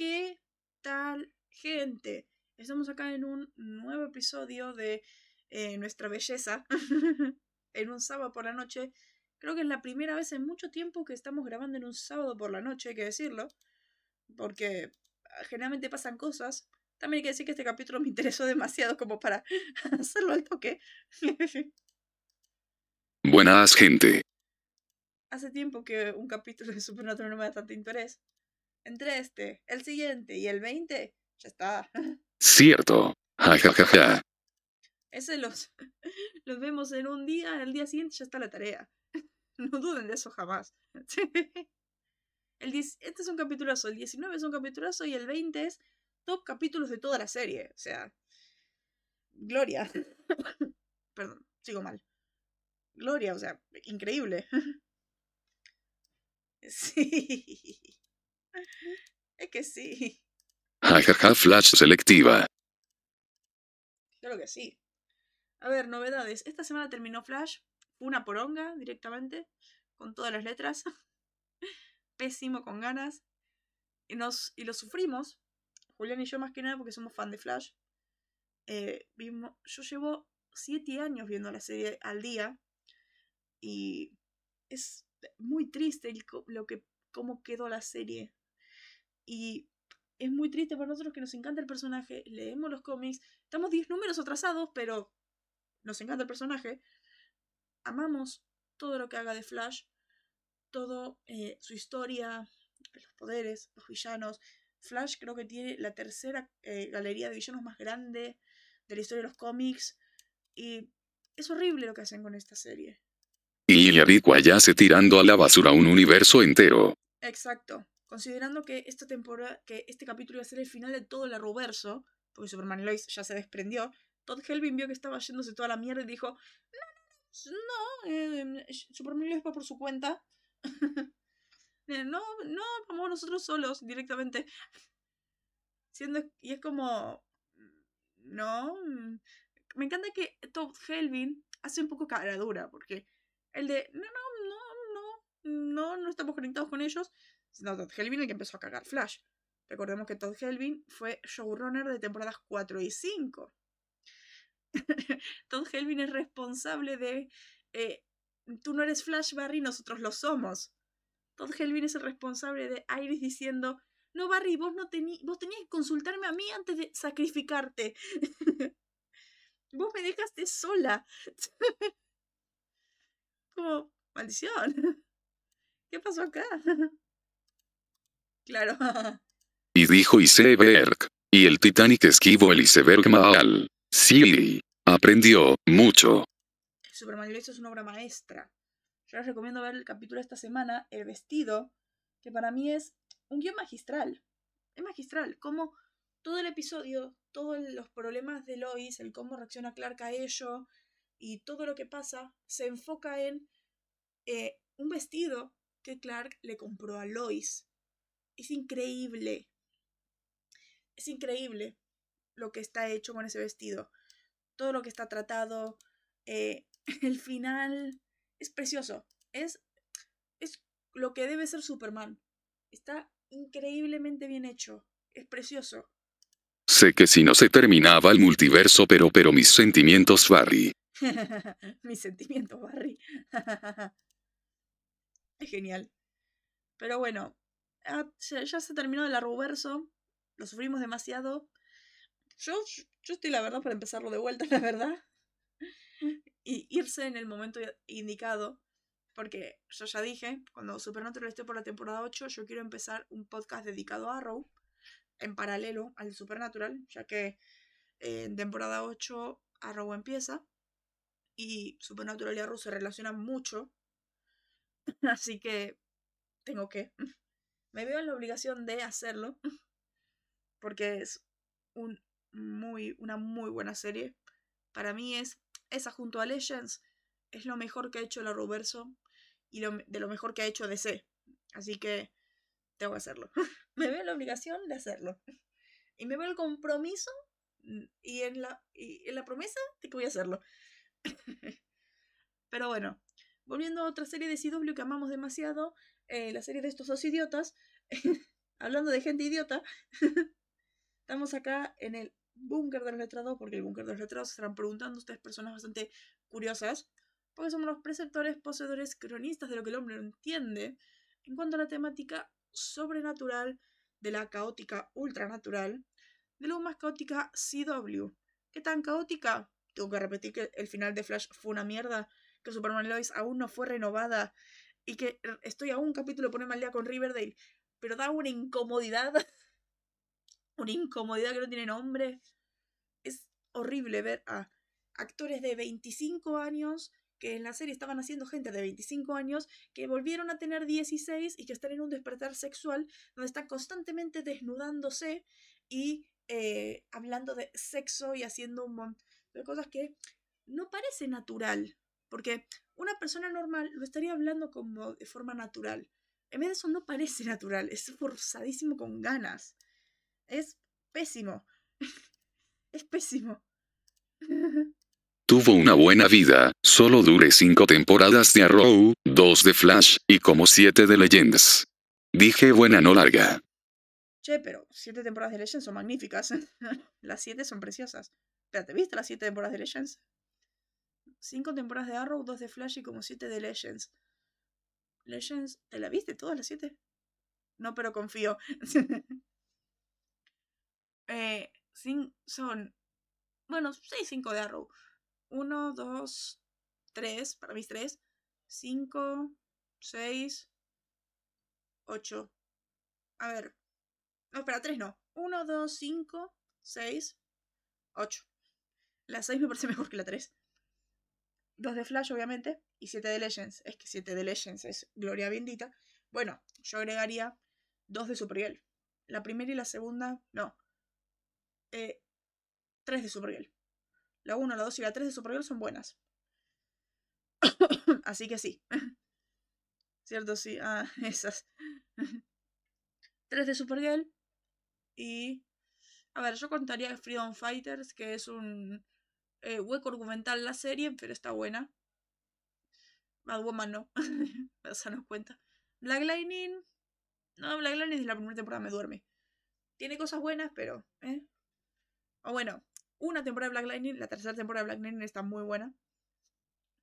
¿Qué tal, gente? Estamos acá en un nuevo episodio de eh, Nuestra Belleza, en un sábado por la noche. Creo que es la primera vez en mucho tiempo que estamos grabando en un sábado por la noche, hay que decirlo, porque ah, generalmente pasan cosas. También hay que decir que este capítulo me interesó demasiado como para hacerlo al toque. Buenas, gente. Hace tiempo que un capítulo de Supernatural no me da tanto interés. Entre este, el siguiente y el 20, ya está. Cierto. Ja, ja, ja, ja. Ese los, los vemos en un día, el día siguiente ya está la tarea. No duden de eso jamás. El 10 este es un capitulazo, el 19 es un capitulazo y el 20 es top capítulos de toda la serie. O sea, Gloria. Perdón, sigo mal. Gloria, o sea, increíble. Sí. Es que sí. Ja, ja, ja, flash selectiva. Claro que sí. A ver, novedades. Esta semana terminó Flash. Una poronga directamente. Con todas las letras. Pésimo, con ganas. Y, nos, y lo sufrimos. Julián y yo más que nada porque somos fan de Flash. Eh, vimos, yo llevo siete años viendo la serie al día. Y es muy triste el lo que, cómo quedó la serie. Y es muy triste para nosotros que nos encanta el personaje, leemos los cómics, estamos 10 números atrasados, pero nos encanta el personaje. Amamos todo lo que haga de Flash, todo eh, su historia, los poderes, los villanos. Flash creo que tiene la tercera eh, galería de villanos más grande de la historia de los cómics. Y es horrible lo que hacen con esta serie. Y Yaricua ya se tirando a la basura un universo entero. Exacto. Considerando que esta temporada, que este capítulo iba a ser el final de todo el Arrowverso, porque Superman Lois ya se desprendió, Todd Helvin vio que estaba yéndose toda la mierda y dijo, no, no, eh, Superman y Lois va por su cuenta. Eh, no, no, vamos nosotros solos directamente. Siendo, y es como, no. mm, Me encanta que Todd Helvin hace un poco cara dura, porque el de, no, no, no, no, no, no estamos conectados con ellos. No, Todd Helvin el que empezó a cagar Flash. Recordemos que Todd Helvin fue showrunner de temporadas 4 y 5. Todd Helvin es responsable de... eh, Tú no eres Flash, Barry, nosotros lo somos. Todd Helvin es el responsable de Iris diciendo... No, Barry, vos, no tení, vos tenías que consultarme a mí antes de sacrificarte. vos me dejaste sola. Como, maldición. ¿Qué pasó acá? Claro. Y dijo iceberg. Y el Titanic esquivo el iceberg mal. Sí. Aprendió mucho. Superman es una obra maestra. Yo les recomiendo ver el capítulo de esta semana, El vestido, que para mí es un guion magistral. Es magistral. Como todo el episodio, todos los problemas de Lois, el cómo reacciona Clark a ello y todo lo que pasa, se enfoca en eh, un vestido que Clark le compró a Lois. Es increíble. Es increíble lo que está hecho con ese vestido. Todo lo que está tratado. eh, el final es precioso. Es, es lo que debe ser Superman. Está increíblemente bien hecho. Es precioso. Sé que si no se terminaba el multiverso, pero pero mis sentimientos, Barry. Mis sentimientos, Barry. es genial. Pero bueno, ya, ya se terminó el Arrowverso. Lo sufrimos demasiado. Yo, yo estoy, la verdad, para empezarlo de vuelta, la verdad. Y irse en el momento indicado. Porque yo ya dije, cuando Supernatural esté por la temporada 8, yo quiero empezar un podcast dedicado a Arrow. En paralelo al Supernatural. Ya que en temporada 8 Arrow empieza. Y Supernatural y Arrow se relacionan mucho. Así que tengo que. Me veo en la obligación de hacerlo. Porque es un muy, una muy buena serie. Para mí es esa junto a Legends. Es lo mejor que ha hecho el Arrowverso. Y lo, de lo mejor que ha hecho DC. Así que tengo que hacerlo. me veo en la obligación de hacerlo. Y me veo el compromiso y en la, y en la promesa de que voy a hacerlo. Pero bueno, volviendo a otra serie de CW que amamos demasiado, eh, la serie de estos dos idiotas. hablando de gente idiota, estamos acá en el búnker de los letrados, porque el búnker de los letrados estarán preguntando ustedes personas bastante curiosas, porque somos los preceptores, poseedores, cronistas de lo que el hombre no entiende en cuanto a la temática sobrenatural de la caótica ultranatural, de lo más caótica CW. ¿Qué tan caótica? Tengo que repetir que el final de Flash fue una mierda, que Superman Lois aún no fue renovada y que estoy a un capítulo de ponerme al día con Riverdale, pero da una incomodidad, una incomodidad que no tiene nombre. Es horrible ver a actores de 25 años que en la serie estaban haciendo gente de 25 años que volvieron a tener 16 y que están en un despertar sexual donde están constantemente desnudándose y eh, hablando de sexo y haciendo un montón de cosas que no parece natural, porque una persona normal lo estaría hablando como de forma natural. En vez de eso no parece natural, es forzadísimo con ganas. Es pésimo. es pésimo. Tuvo una buena vida, solo dure cinco temporadas de Arrow, dos de Flash, y como siete de Legends. Dije buena no larga. Che, pero siete temporadas de Legends son magníficas. las siete son preciosas. ¿te ¿viste las siete temporadas de Legends? Cinco temporadas de Arrow, dos de Flash y como siete de Legends. Legends, ¿te la viste todas las siete? No, pero confío. eh, son, bueno, seis, cinco de Arrow. 1, 2, 3, para mis 3, 5, 6, 8. A ver. No, espera, 3 no. 1, 2, 5, 6, 8. La 6 me parece mejor que la 3. 2 de Flash, obviamente, y 7 de Legends. Es que 7 de Legends es gloria bendita. Bueno, yo agregaría 2 de Supergirl. La primera y la segunda, no. Eh, 3 de Supergirl. La 1, la 2 y la 3 de Supergirl son buenas. Así que sí. ¿Cierto? Sí. Ah, esas. 3 de Supergirl. Y. A ver, yo contaría Freedom Fighters, que es un eh, hueco argumental la serie, pero está buena. Bad Woman no. Eso no cuenta. Black Lightning. No, Black Lightning desde la primera temporada me duerme. Tiene cosas buenas, pero. ¿eh? O bueno, una temporada de Black Lightning, la tercera temporada de Black Lightning está muy buena.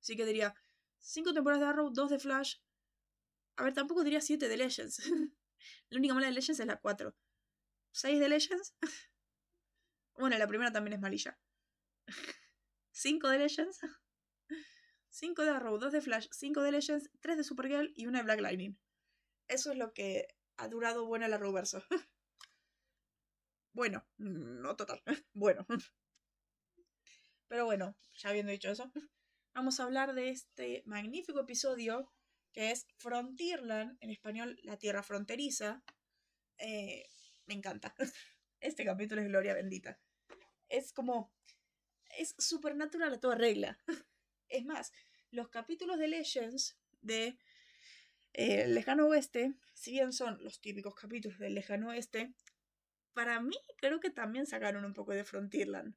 Así que diría cinco temporadas de Arrow, dos de Flash. A ver, tampoco diría siete de Legends. la única mala de Legends es la 4. ¿Seis de Legends? bueno, la primera también es malilla. ¿Cinco de Legends? Cinco de Arrow, dos de Flash, cinco de Legends, tres de Supergirl y una de Black Lightning. Eso es lo que ha durado buena el Arrowverso. bueno, no total. bueno. Pero bueno, ya habiendo dicho eso, vamos a hablar de este magnífico episodio que es Frontierland, en español La Tierra Fronteriza. Eh, me encanta. Este capítulo es Gloria Bendita. Es como... Es supernatural a toda regla. Es más, los capítulos de Legends de eh, Lejano Oeste, si bien son los típicos capítulos del Lejano Oeste, para mí creo que también sacaron un poco de Frontierland.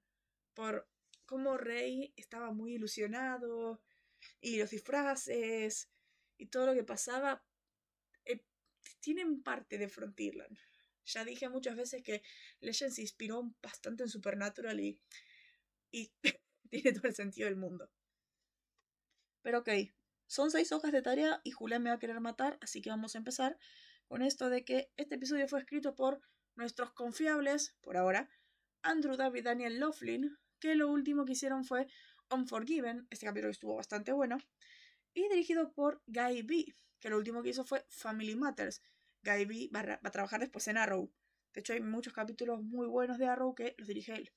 Por como Rey estaba muy ilusionado y los disfraces y todo lo que pasaba eh, tienen parte de Frontierland. Ya dije muchas veces que Legend se inspiró bastante en Supernatural y, y tiene todo el sentido del mundo. Pero ok, son seis hojas de tarea y Julián me va a querer matar, así que vamos a empezar con esto de que este episodio fue escrito por nuestros confiables, por ahora, Andrew David Daniel Laughlin, que lo último que hicieron fue Unforgiven, este capítulo estuvo bastante bueno, y dirigido por Guy B, que lo último que hizo fue Family Matters. Guy B va, a trabajar después en Arrow. De hecho, hay muchos capítulos muy buenos de Arrow que los dirige él.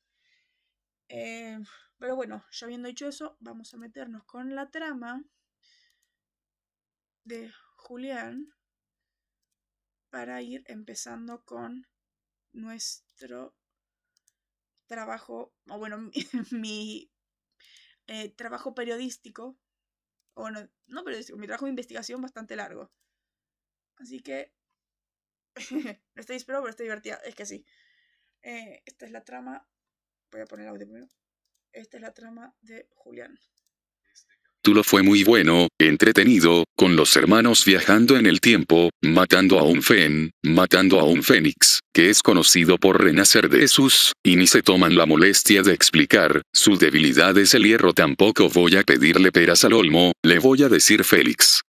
Eh, pero bueno, ya habiendo dicho eso, vamos a meternos con la trama de Julián para ir empezando con nuestro trabajo, o bueno, mi, eh, trabajo periodístico, o no, no periodístico, mi trabajo de investigación bastante largo. Así que, no estoy esperando, pero estoy divertida, es que sí. Eh, esta es la trama, voy a poner audio primero. Esta es la trama de Julián. capítulo fue muy bueno, entretenido, con los hermanos viajando en el tiempo, matando a un Fen, matando a un Fénix, que es conocido por renacer de Jesús, y ni se toman la molestia de explicar, su debilidad es el hierro tampoco voy a pedirle peras al olmo, le voy a decir Félix.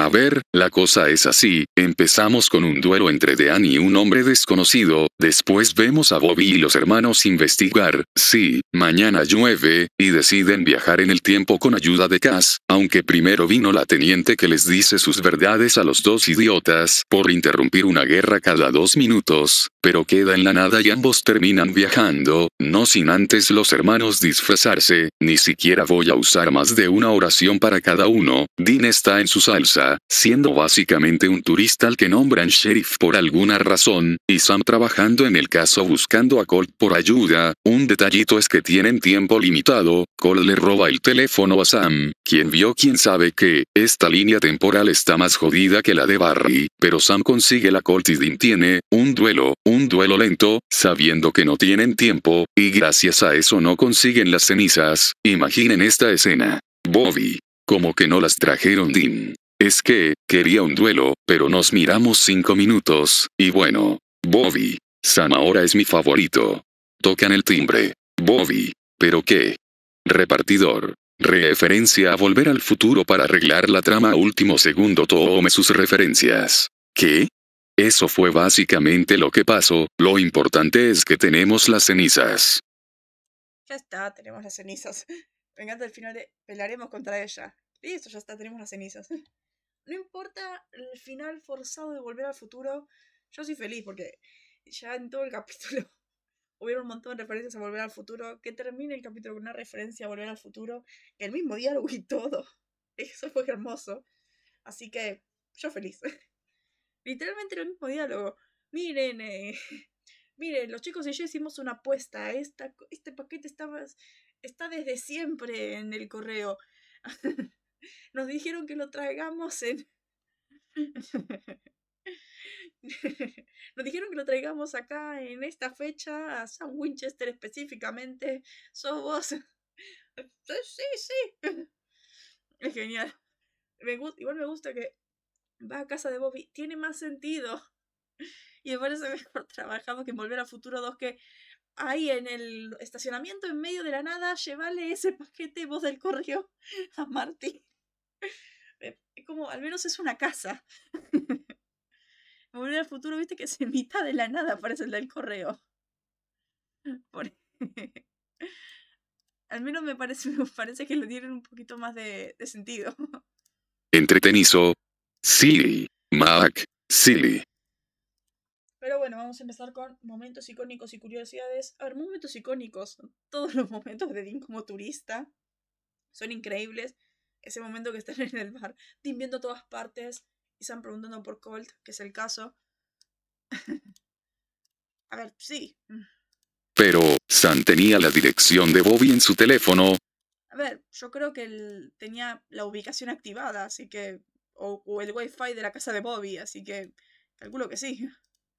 A ver, la cosa es así, empezamos con un duelo entre Dean y un hombre desconocido, después vemos a Bobby y los hermanos investigar, sí, mañana llueve, y deciden viajar en el tiempo con ayuda de Cass, aunque primero vino la teniente que les dice sus verdades a los dos idiotas, por interrumpir una guerra cada dos minutos, pero queda en la nada y ambos terminan viajando, no sin antes los hermanos disfrazarse, ni siquiera voy a usar más de una oración para cada uno, Dean está en su salsa, siendo básicamente un turista al que nombran sheriff por alguna razón, y Sam trabajando en el caso buscando a Colt por ayuda, un detallito es que tienen tiempo limitado, Colt le roba el teléfono a Sam, quien vio quién sabe que, esta línea temporal está más jodida que la de Barry, pero Sam consigue la Colt y Dean tiene, un duelo, un duelo lento, sabiendo que no tienen tiempo, y gracias a eso no consiguen las cenizas, imaginen esta escena. Bobby. Como que no las trajeron Dean. Es que, quería un duelo, pero nos miramos cinco minutos, y bueno. Bobby. Sam ahora es mi favorito. Tocan el timbre. Bobby. ¿Pero qué? Repartidor. Referencia a volver al futuro para arreglar la trama último segundo tome sus referencias. ¿Qué? Eso fue básicamente lo que pasó, lo importante es que tenemos las cenizas. Ya está, tenemos las cenizas. Venga, al final de pelaremos contra ella. Listo, ya está, tenemos las cenizas. No importa el final forzado de Volver al Futuro, yo soy feliz porque ya en todo el capítulo hubiera un montón de referencias a Volver al Futuro, que termine el capítulo con una referencia a Volver al Futuro, el mismo diálogo y todo. Eso fue hermoso. Así que yo feliz. Literalmente el mismo diálogo. Miren, eh, miren, los chicos y yo hicimos una apuesta. Esta, este paquete estaba, está desde siempre en el correo. Nos dijeron que lo traigamos en... Nos dijeron que lo traigamos acá en esta fecha a San Winchester específicamente. Somos... Sí, sí. Es genial. Igual me gusta que va a casa de Bobby. Tiene más sentido. Y me parece mejor trabajado que en Volver a Futuro 2 que ahí en el estacionamiento en medio de la nada, llévale ese paquete voz del correo a Marty. Como, al menos es una casa. Volver al futuro, viste que es en mitad de la nada aparece el del correo. al menos me parece, me parece que le dieron un poquito más de, de sentido. Entretenizo. Silly. Mac. Silly. Pero bueno, vamos a empezar con momentos icónicos y curiosidades. A ver, momentos icónicos. Todos los momentos de Dean como turista son increíbles. Ese momento que están en el bar, Dean viendo todas partes y están preguntando por Colt, que es el caso. a ver, sí. Pero, Sam tenía la dirección de Bobby en su teléfono. A ver, yo creo que él tenía la ubicación activada, así que. O, o el wifi de la casa de Bobby, así que. Calculo que sí.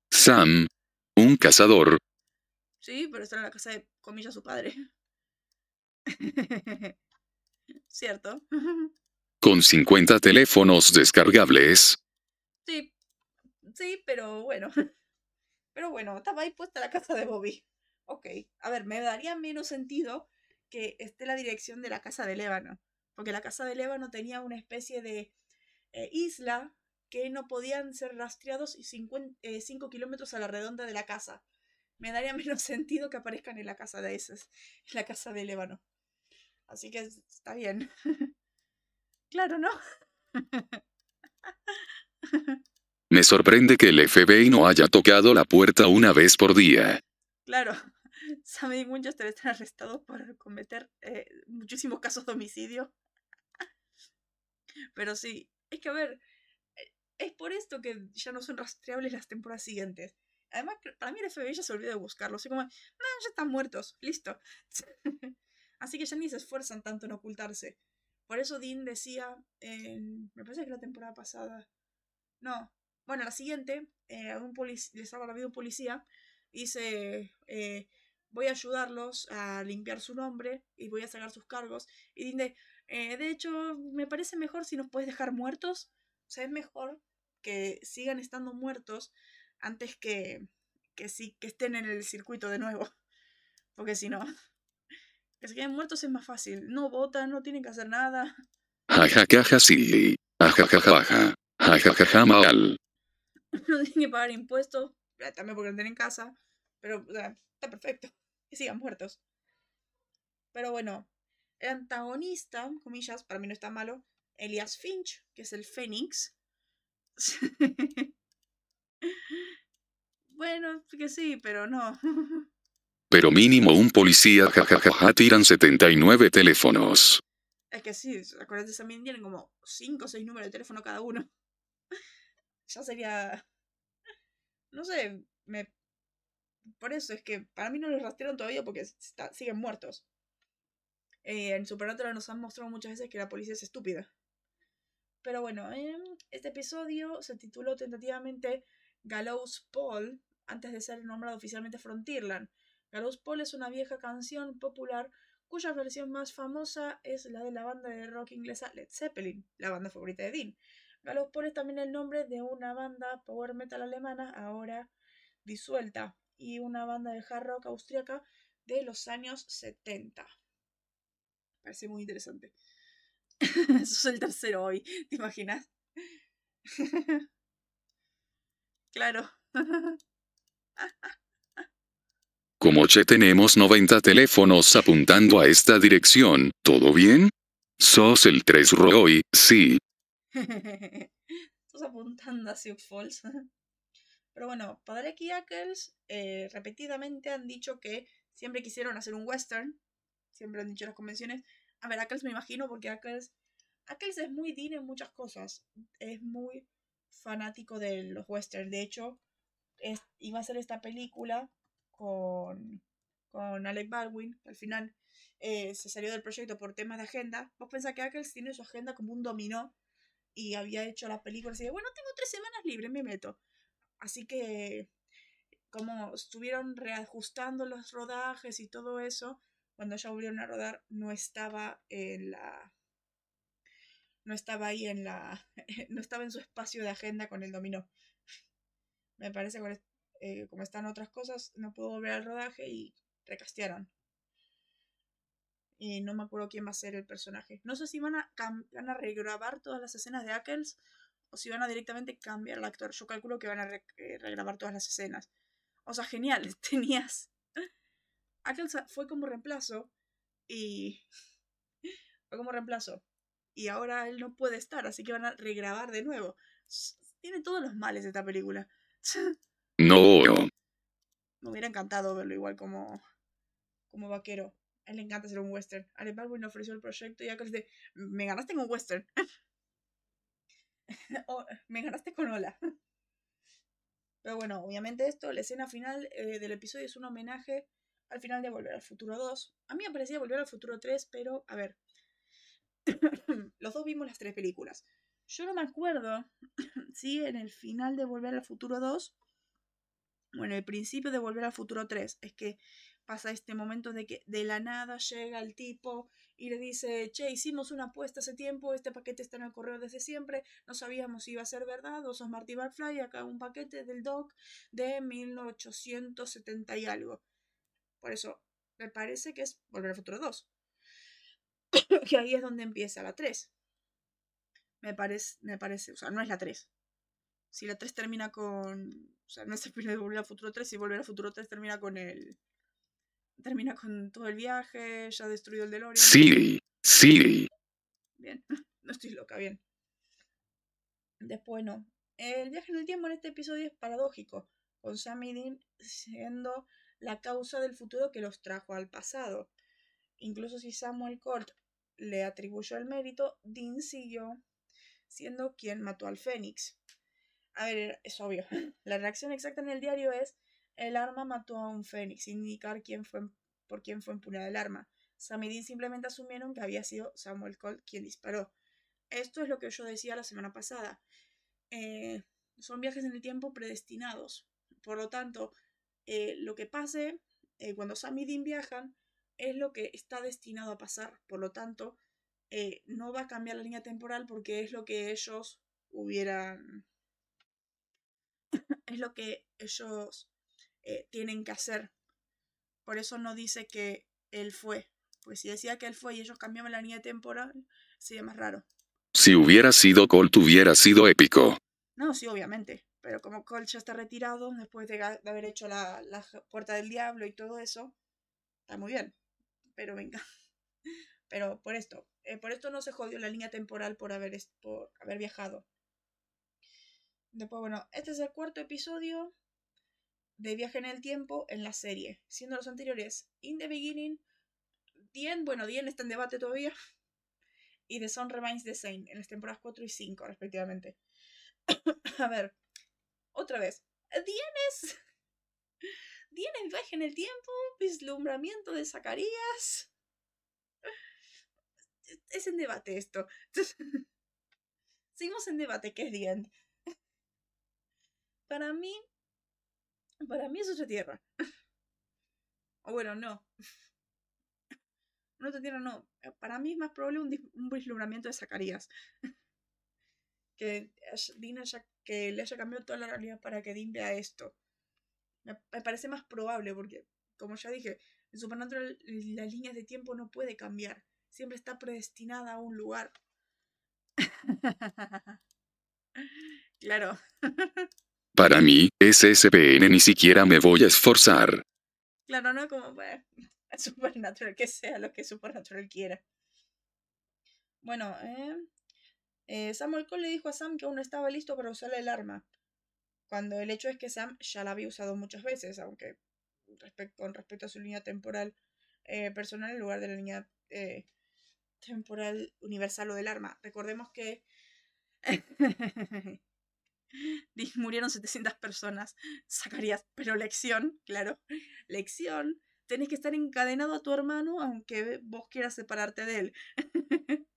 Sam, un cazador. Sí, pero está en la casa de, comillas, su padre. ¿Cierto? Con 50 teléfonos descargables. Sí, sí, pero bueno. Pero bueno, estaba ahí puesta la casa de Bobby. Ok, a ver, me daría menos sentido que esté la dirección de la casa de Lébano. Porque la casa de Lébano tenía una especie de eh, isla que no podían ser rastreados y 5 eh, kilómetros a la redonda de la casa. Me daría menos sentido que aparezcan en la casa de esos, en la casa de Lébano. Así que está bien. claro, ¿no? Me sorprende que el FBI no haya tocado la puerta una vez por día. Claro. Sam y Winchester están arrestados por cometer eh, muchísimos casos de homicidio. Pero sí, es que a ver, es por esto que ya no son rastreables las temporadas siguientes. Además, para mí el FBI ya se olvidó de buscarlos. Así como, no, ya están muertos, listo. Así que ya ni se esfuerzan tanto en ocultarse. Por eso Dean decía, en, me parece que la temporada pasada, no, bueno, la siguiente, eh, un salva la vida un policía, dice, eh, voy a ayudarlos a limpiar su nombre y voy a sacar sus cargos. Y Dean de, Eh, de hecho, me parece mejor si nos puedes dejar muertos. O sea, es mejor que sigan estando muertos antes que, que, sí, que estén en el circuito de nuevo. Porque si no, que se queden muertos es más fácil. No votan, no tienen que hacer nada. Jajajaja sí. Jajajaja mal. No tienen que pagar impuestos. También porque no tienen casa. Pero o sea, está perfecto. Que sigan muertos. Pero bueno, antagonista, comillas, para mí no está malo. Elias Finch, que es el Fénix. bueno, que sí, pero no. Pero mínimo un policía jajajaja tiran 79 teléfonos. Es que sí, acuérdate, también tienen como 5 o 6 números de teléfono cada uno. ya sería. No sé, me. Por eso es que para mí no los rastrearon todavía porque está- siguen muertos. Eh, en Supernatural nos han mostrado muchas veces que la policía es estúpida. Pero bueno, em, este episodio se tituló tentativamente Gallows Paul antes de ser nombrado oficialmente Frontierland. Gallows Paul es una vieja canción popular cuya versión más famosa es la de la banda de rock inglesa Led Zeppelin, la banda favorita de Dean. Gallows Paul es también el nombre de una banda power metal alemana ahora disuelta y una banda de hard rock austriaca de los años 70. Parece muy interesante. Eso es el tercero hoy, ¿te imaginas? claro. Como che tenemos 90 teléfonos apuntando a esta dirección, ¿todo bien? Sos el 3 Roy, sí. Estás apuntando a Sioux Falls. Pero bueno, Padre y Ackles eh, repetidamente han dicho que siempre quisieron hacer un western. Siempre han dicho las convenciones. A ver, Ackles me imagino porque Ackles, Ackles es muy Dean en muchas cosas. Es muy fanático de los westerns. De hecho, es- iba a hacer esta película con, con Alec Baldwin. Al final eh, se salió del proyecto por temas de agenda. Vos pensás que Ackles tiene su agenda como un dominó y había hecho la película así de, bueno, tengo tres semanas libres, me meto. Así que, como estuvieron reajustando los rodajes y todo eso, cuando ya volvieron a rodar, no estaba en la. No estaba ahí en la. No estaba en su espacio de agenda con el dominó. Me parece que eh, como están otras cosas, no pudo volver al rodaje y recastearon. Y no me acuerdo quién va a ser el personaje. No sé si van a, van a regrabar todas las escenas de Ackles o si van a directamente cambiar al actor. Yo calculo que van a re- eh, regrabar todas las escenas. O sea, genial, tenías. Ackles fue como reemplazo y. Fue como reemplazo. Y ahora él no puede estar, así que van a regrabar de nuevo. Tiene todos los males esta película. No. Me hubiera encantado verlo igual como, como vaquero. A él le encanta hacer un western. Alec Baldwin ofreció el proyecto y Ackles de, me ganaste en un western. O, me ganaste con Hola. Pero bueno, obviamente esto, la escena final eh, del episodio es un homenaje al final de Volver al Futuro 2. A mí me parecía Volver al Futuro 3, pero a ver. Los dos vimos las tres películas. Yo no me acuerdo si en el final de Volver al Futuro 2 o en el principio de Volver al Futuro 3 es que pasa este momento de que de la nada llega el tipo y le dice, che, hicimos una apuesta hace tiempo, este paquete está en el correo desde siempre, no sabíamos si iba a ser verdad, o sos Marty McFly, acá un paquete del doc de 1870 y algo. Por eso, me parece que es Volver al Futuro 2. que ahí es donde empieza la 3. Me parece, me parece, o sea, no es la 3. Si la 3 termina con. O sea, no es el final de Volver al Futuro 3, si Volver al Futuro 3 termina con el. Termina con todo el viaje, ya destruido el DeLorean. Sí. Sí. Bien, no estoy loca, bien. Después no. El viaje en el tiempo en este episodio es paradójico, con Sam y Dean siendo la causa del futuro que los trajo al pasado. Incluso si Samuel Colt le atribuyó el mérito, Dean siguió siendo quien mató al Fénix. A ver, es obvio. La reacción exacta en el diario es el arma mató a un Fénix, sin indicar quién fue, por quién fue empuñada el arma. Sam y Dean simplemente asumieron que había sido Samuel Colt quien disparó. Esto es lo que yo decía la semana pasada. Eh, son viajes en el tiempo predestinados. Por lo tanto, eh, lo que pase eh, cuando Sam y Dean viajan es lo que está destinado a pasar. Por lo tanto, eh, no va a cambiar la línea temporal porque es lo que ellos hubieran... es lo que ellos tienen que hacer. Por eso no dice que él fue. Pues si decía que él fue y ellos cambiaban la línea temporal, sería más raro. Si hubiera sido Colt hubiera sido épico. No, sí, obviamente. Pero como Colt ya está retirado, después de, haber hecho la, la puerta del diablo y todo eso, está muy bien. Pero venga. Pero por esto, eh, por esto no se jodió la línea temporal por haber, por haber viajado. Después, bueno, este es el cuarto episodio de Viaje en el Tiempo en la serie, siendo los anteriores In the Beginning, Dien, bueno, Dien está en debate todavía, y The Sun Remains the Same en las temporadas 4 y 5, respectivamente. A ver, otra vez. Dien es. Dien es Viaje en el Tiempo, Vislumbramiento de Zacarías es en debate esto. Seguimos en debate, ¿qué es The End? Para mí, para mí es otra tierra. O bueno, no. otra tierra no. Para mí es más probable un, vislumbramiento de Zacarías. que, que le haya cambiado toda la realidad para que Dean vea esto. Me, me parece más probable porque, como ya dije, en Supernatural las líneas de tiempo no puede cambiar siempre está predestinada a un lugar. claro. Para mí, SSPN ni siquiera me voy a esforzar. Claro, no como bueno, Supernatural, que sea lo que Supernatural quiera. Bueno, eh, eh, Samuel Cole le dijo a Sam que aún no estaba listo para usar el arma. Cuando el hecho es que Sam ya la había usado muchas veces, aunque con respecto a su línea temporal eh, personal en lugar de la línea eh, temporal universal o del arma. Recordemos que murieron 700 personas. Sacarías, pero lección, claro, lección. Tenés que estar encadenado a tu hermano aunque vos quieras separarte de él.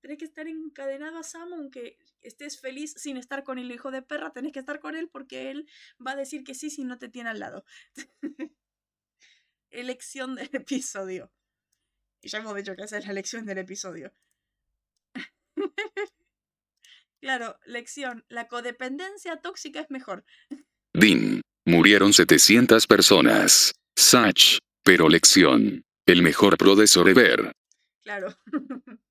tenés que estar encadenado a Sam aunque estés feliz sin estar con el hijo de perra. Tenés que estar con él porque él va a decir que sí si no te tiene al lado. Elección del episodio. Y ya hemos dicho que esa es la lección del episodio. claro, lección. La codependencia tóxica es mejor. Dean. Murieron 700 personas. Sach. Pero lección. El mejor pro de sobrever. Claro.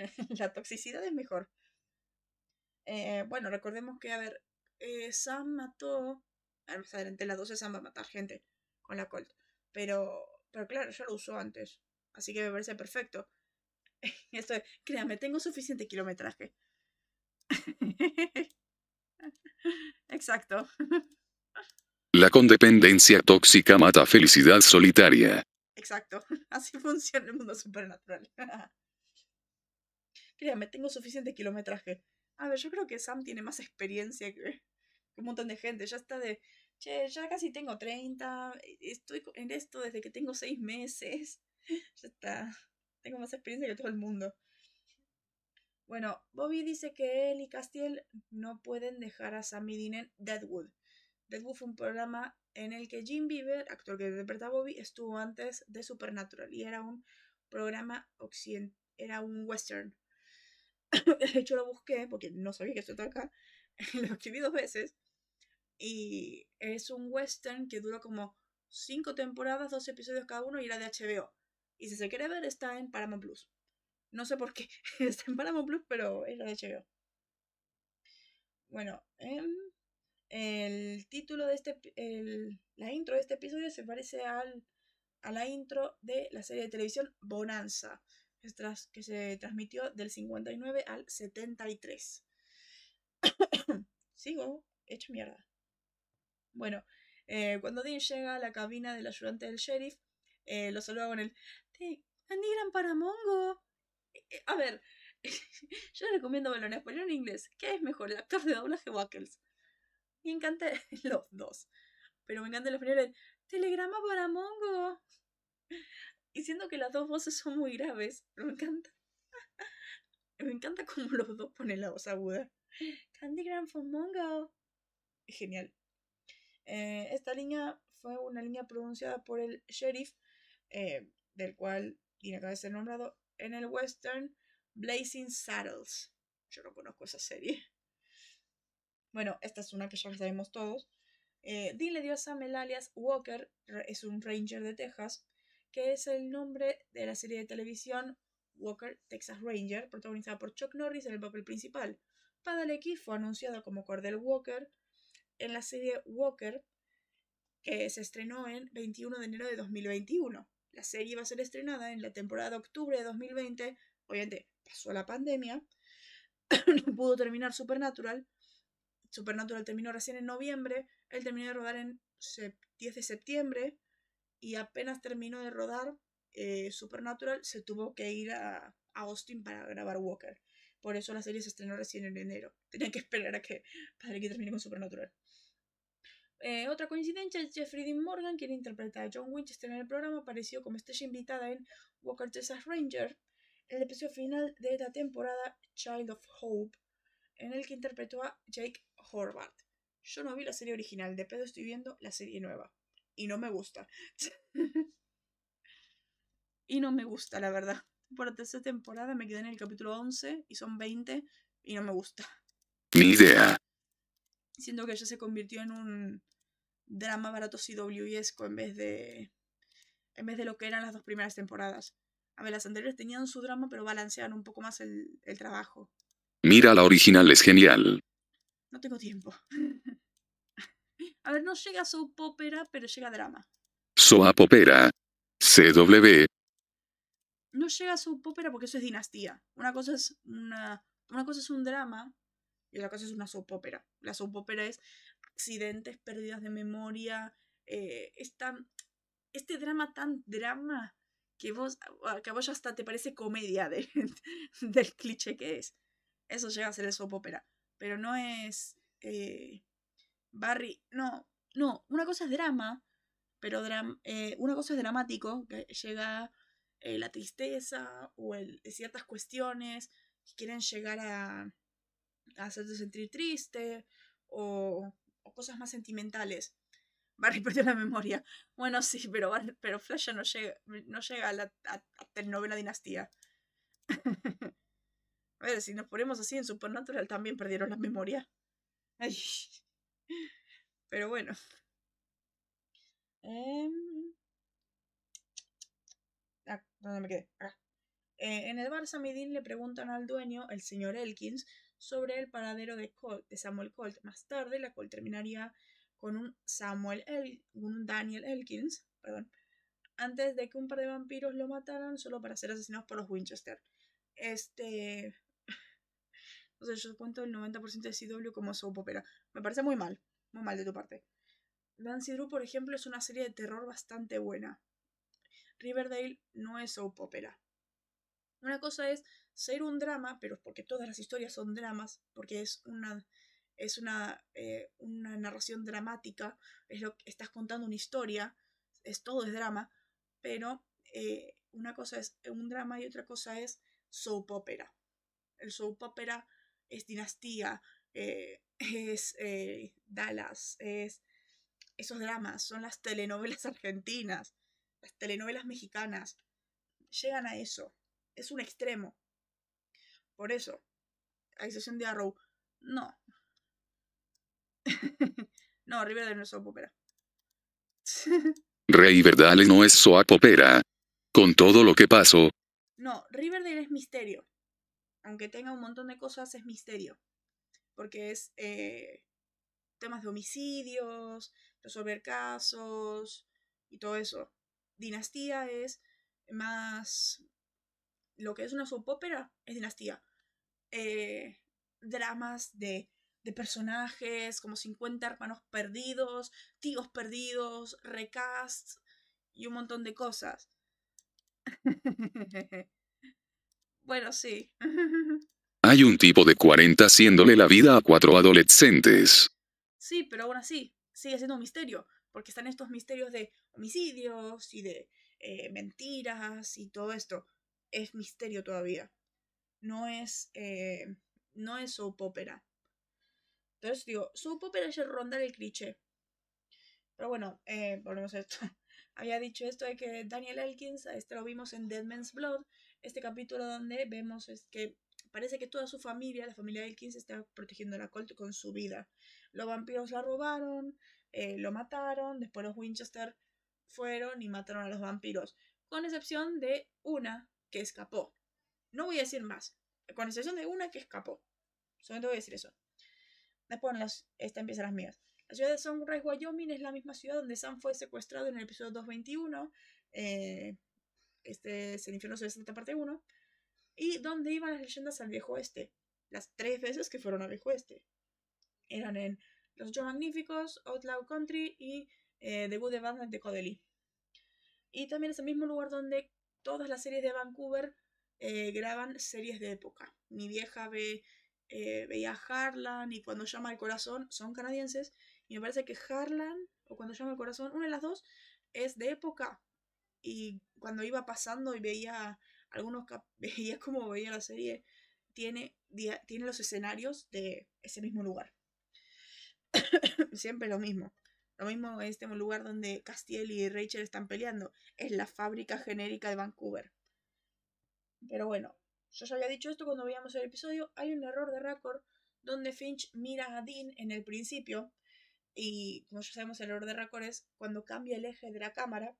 la toxicidad es mejor. Eh, bueno, recordemos que, a ver, eh, Sam mató. Más adelante, las 12 Sam va a matar gente con la Colt. Pero, pero claro, ya lo usó antes. Así que me parece perfecto. Esto créame, tengo suficiente kilometraje. Exacto. La condependencia tóxica mata felicidad solitaria. Exacto. Así funciona el mundo supernatural. Créame, tengo suficiente kilometraje. A ver, yo creo que Sam tiene más experiencia que, un montón de gente. Ya está de, che, ya casi tengo 30, estoy en esto desde que tengo 6 meses. ya está. Tengo más experiencia que todo el mundo. Bueno, Bobby dice que él y Castiel no pueden dejar a Sammy Dean en Deadwood. Deadwood fue un programa en el que Jim Beaver, actor que interpreta a Bobby, estuvo antes de Supernatural y era un programa occidental, era un western. de hecho lo busqué porque no sabía que estaba acá. lo escribí dos veces. Y es un western que dura como cinco temporadas, dos episodios cada uno y era de HBO. Y si se quiere ver, está en Paramount Plus. No sé por qué está en Paramount Plus, pero es la de HBO. Bueno, em, el título de este. El, la intro de este episodio se parece al, a la intro de la serie de televisión Bonanza, que se transmitió del 59 al 73. Sigo, hecho mierda. Bueno, eh, cuando Dean llega a la cabina del ayudante del sheriff, eh, lo saluda con el Andy para Mongo. Eh, a ver, yo recomiendo verlo en español en inglés. ¿Qué es mejor, el actor de doblaje Wackles? Me encanta los dos. Pero me encanta el español el Telegrama para Mongo. Y siento que las dos voces son muy graves, me encanta. Me encanta cómo los dos ponen la voz aguda. Candygram for Mongo. Genial. esta línea fue una línea pronunciada por el sheriff, del cual y acaba ser nombrado en el western Blazing Saddles. Yo no conozco esa serie. Bueno, esta es una que ya sabemos todos. Eh, Dean le dio a Sam el alias Walker, es un ranger de Texas, que es el nombre de la serie de televisión Walker Texas Ranger, protagonizada por Chuck Norris en el papel principal. Padalecki fue anunciado como Cordell Walker en la serie Walker, que se estrenó en 21 de enero de 2021. La serie iba a ser estrenada en la temporada de octubre de 2020. Obviamente pasó la pandemia, no pudo terminar Supernatural. Supernatural terminó recién en noviembre. Él terminó de rodar en 10 de septiembre y apenas terminó de rodar eh, Supernatural se tuvo que ir a, Austin para grabar Walker. Por eso la serie se estrenó recién en enero. Tenían que esperar a que, para que termine con Supernatural. Eh, otra coincidencia Jeffrey Dean Morgan, quien interpreta a John Winchester en el programa, apareció como estrella invitada en Walker Texas Ranger, el episodio final de la temporada Child of Hope, en el que interpretó a Jake Horvath. Yo no vi la serie original, de pedo estoy viendo la serie nueva. Y no me gusta. y no me gusta, la verdad. Por la tercera temporada me quedé en el capítulo 11 y son 20 y no me gusta. Ni idea. Siento que ya se convirtió en un drama barato CWesco en vez de. en vez de lo que eran las dos primeras temporadas. A ver, las anteriores tenían su drama, pero balanceaban un poco más el, trabajo. Mira, la original es genial. No tengo tiempo. a ver, no llega soap opera, pero llega drama. Soap opera. CW. No llega soap opera porque eso es dinastía. Una cosa es una, una cosa es un drama y otra cosa es una soap opera. La soap opera es accidentes, pérdidas de memoria, eh, este drama tan drama que vos, que a vos hasta te parece comedia de, del cliché que es. Eso llega a ser el soap opera. Pero no es eh, Barry. No, no, una cosa es drama, pero eh, una cosa es dramático, que llega la tristeza o ciertas cuestiones que quieren llegar a, hacerte sentir triste o, cosas más sentimentales. Barry perdió la memoria. Bueno, sí, pero, pero Flash no llega, no llega a la a, Dinastía. a ver, si nos ponemos así en Supernatural también perdieron la memoria. Pero bueno. Em, ah, ¿Dónde me quedé? Eh, en el bar Samidin le preguntan al dueño, el señor Elkins, sobre el paradero de, de Samuel Colt. Más tarde, la Colt terminaría con un Samuel El un Daniel Elkins, perdón, antes de que un par de vampiros lo mataran solo para ser asesinados por los Winchester. Este. O sea, yo cuento el 90% de CW como soap opera. Me parece muy mal, muy mal de tu parte. Nancy Drew, por ejemplo, es una serie de terror bastante buena. Riverdale no es soap opera. Una cosa es ser un drama, pero porque todas las historias son dramas, porque es una, es una, eh, una narración dramática, es lo que estás contando una historia, es todo es drama, pero eh, una cosa es un drama y otra cosa es soap opera. El soap opera es dinastía, eh, es Dallas, es esos dramas, son las telenovelas argentinas, las telenovelas mexicanas, llegan a eso, es un extremo. Por eso, a excepción de Arrow, no. no, Riverdale no es soap opera. Riverdale no es soap opera. Con todo lo que pasó. No, Riverdale es misterio. Aunque tenga un montón de cosas, es misterio. Porque es eh, temas de homicidios, resolver casos y todo eso. Dinastía es más... Lo que es una soap es dinastía. Eh, dramas de, de personajes, como 50 hermanos perdidos, tíos perdidos, recasts y un montón de cosas. bueno, sí. Hay un tipo de 40 haciéndole la vida a cuatro adolescentes. Sí, pero aún así, sigue siendo un misterio, porque están estos misterios de homicidios y de eh, mentiras y todo esto. Es misterio todavía no es, eh, no es soap opera. Entonces digo, soap opera es rondar el cliché. Pero bueno, eh, volvemos a esto. Había dicho esto de que Daniel Elkins, a este lo vimos en Dead Man's Blood, este capítulo donde vemos es que parece que toda su familia, la familia del 15, está protegiendo a la Colt con su vida. Los vampiros la robaron, eh, lo mataron, después los Winchester fueron y mataron a los vampiros, con excepción de una que escapó. No voy a decir más, con excepción de una que escapó. Solamente voy a decir eso. Después, esta empieza las mías. La ciudad de Sunrise, Wyoming es la misma ciudad donde Sam fue secuestrado en el episodio 221. Eh, este es el infierno esta parte 1. Y donde iban las leyendas al viejo oeste. Las tres veces que fueron al viejo oeste. Eran en Los Joe Magníficos, Outlaw Country y eh, The Good de Codely. Y también es el mismo lugar donde todas las series de Vancouver eh, graban series de época. Mi vieja ve, eh, veía Harlan y Cuando llama al corazón son canadienses. Y me parece que Harlan o Cuando llama al corazón, una de las dos, es de época. Y cuando iba pasando y veía algunos veía como veía la serie, tiene, tiene los escenarios de ese mismo lugar. Siempre lo mismo. Lo mismo este lugar donde Castiel y Rachel están peleando. Es la fábrica genérica de Vancouver. Pero bueno, yo ya había dicho esto cuando veíamos el episodio. Hay un error de récord donde Finch mira a Dean en el principio. Y como ya sabemos, el error de récord es cuando cambia el eje de la cámara.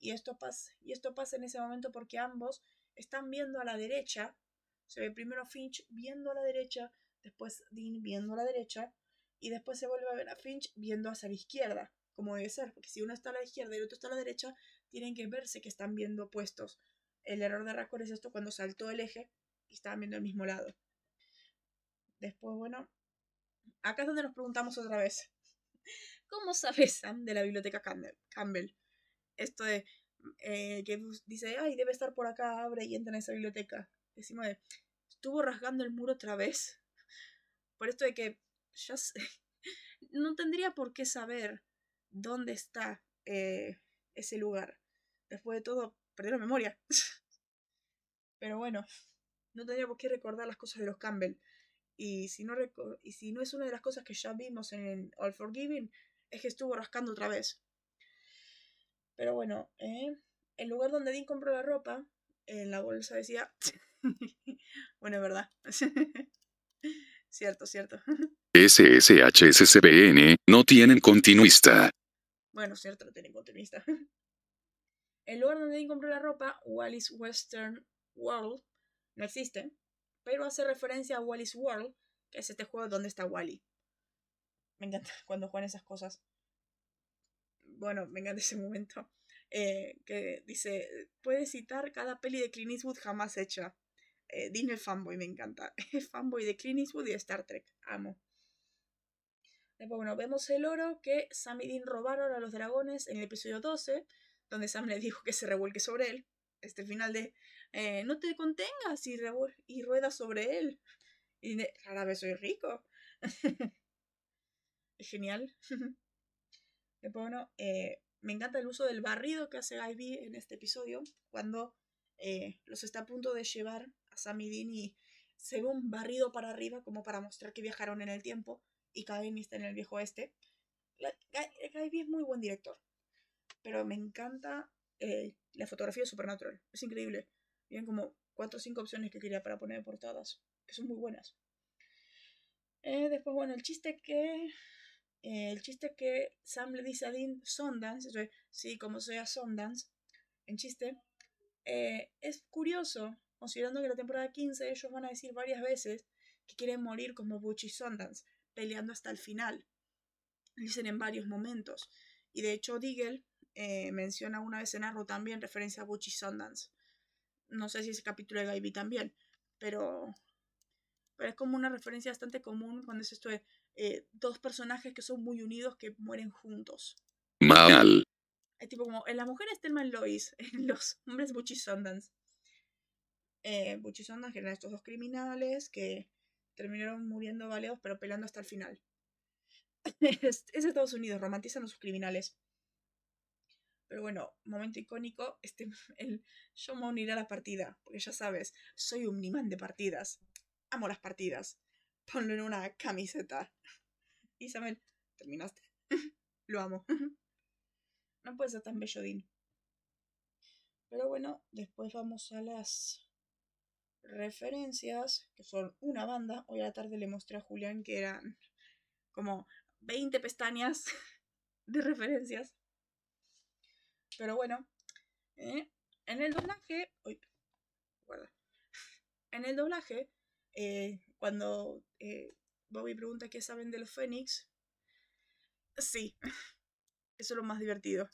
Y esto pasa, y esto pasa en ese momento porque ambos están viendo a la derecha. Se ve primero Finch viendo a la derecha, después Dean viendo a la derecha y después se vuelve a ver a Finch viendo hacia la izquierda, como debe ser, porque si uno está a la izquierda y el otro está a la derecha, tienen que verse que están viendo opuestos. El error de Raccord es esto cuando saltó el eje y estaban viendo el mismo lado. Después, bueno, acá es donde nos preguntamos otra vez. ¿Cómo sabe Sam de la biblioteca Campbell? Esto de eh, que dice, ay, debe estar por acá, abre y entra en esa biblioteca. Decimos de, estuvo rasgando el muro otra vez. Por esto de que ya sé, no tendría por qué saber dónde está eh, ese lugar. Después de todo, perdió la memoria. Pero bueno, no tendría por qué recordar las cosas de los Campbell. Y si no, y si no es una de las cosas que ya vimos en All Forgiving, es que estuvo rascando otra vez. Pero bueno, eh, el lugar donde Dean compró la ropa, en la bolsa decía... bueno, es verdad. cierto, cierto. SSHSCBN no tienen continuista. Bueno, cierto, no tienen continuista. El lugar donde compró la ropa, Wallis Western World, no existe, pero hace referencia a Wallis World, que es este juego donde está Wally. Me encanta cuando juegan esas cosas. Bueno, me encanta ese momento. Eh, que dice, puede citar cada peli de Clint Eastwood jamás hecha. Eh, Dime fanboy, me encanta. fanboy de Clint Eastwood y Star Trek. Amo. Después, bueno, vemos el oro que Sam y Dean robaron a los dragones en el episodio 12, donde Sam le dijo que se revuelque sobre él. Este final de eh, no te contengas y, y rueda sobre él. Y de, rara vez soy rico. es genial. Después, bueno, eh, me encanta el uso del barrido que hace Ivy en este episodio, cuando eh, los está a punto de llevar a Sam y Dean y se ve un barrido para arriba como para mostrar que viajaron en el tiempo y Kevin está en el viejo este. Guy es muy buen director, pero me encanta eh, la fotografía de Supernatural. Es increíble. Tienen como cuatro o cinco opciones que quería para poner portadas, que son muy buenas. Después, bueno, el chiste que. Eh, el chiste que Sam le dice a Dean Sondance, sí, como sea Sondance, en chiste, es curioso, considerando que la temporada 15 ellos van a decir varias veces que quieren morir como Butch y Sundance peleando hasta el final. dicen en varios momentos. Y de hecho, Diggle eh, menciona una vez en Arrow también referencia a Butch y Sundance. No sé si ese capítulo de Gaiby también, pero, pero es como una referencia bastante común cuando es esto de eh, dos personajes que son muy unidos que mueren juntos. Mal. Es tipo como en las mujeres Thelma y Lois, en los hombres Butch y Sundance. Eh, Sundance eran estos dos criminales que terminaron muriendo baleados, pero peleando hasta el final. es, Estados Unidos, romantizan a sus criminales. Pero bueno, momento icónico, este, el, yo me uniré a la partida, porque ya sabes, soy un imán de partidas. Amo las partidas. Ponlo en una camiseta. Isabel, ¿terminaste? Lo amo. no puede ser tan bello, Pero bueno, después vamos a las referencias, que son una banda. Hoy a la tarde le mostré a Julián que eran como 20 pestañas de referencias. Pero bueno, eh, en el doblaje, en el doblaje, eh, cuando eh, Bobby pregunta qué saben de los Fénix, sí, eso es lo más divertido.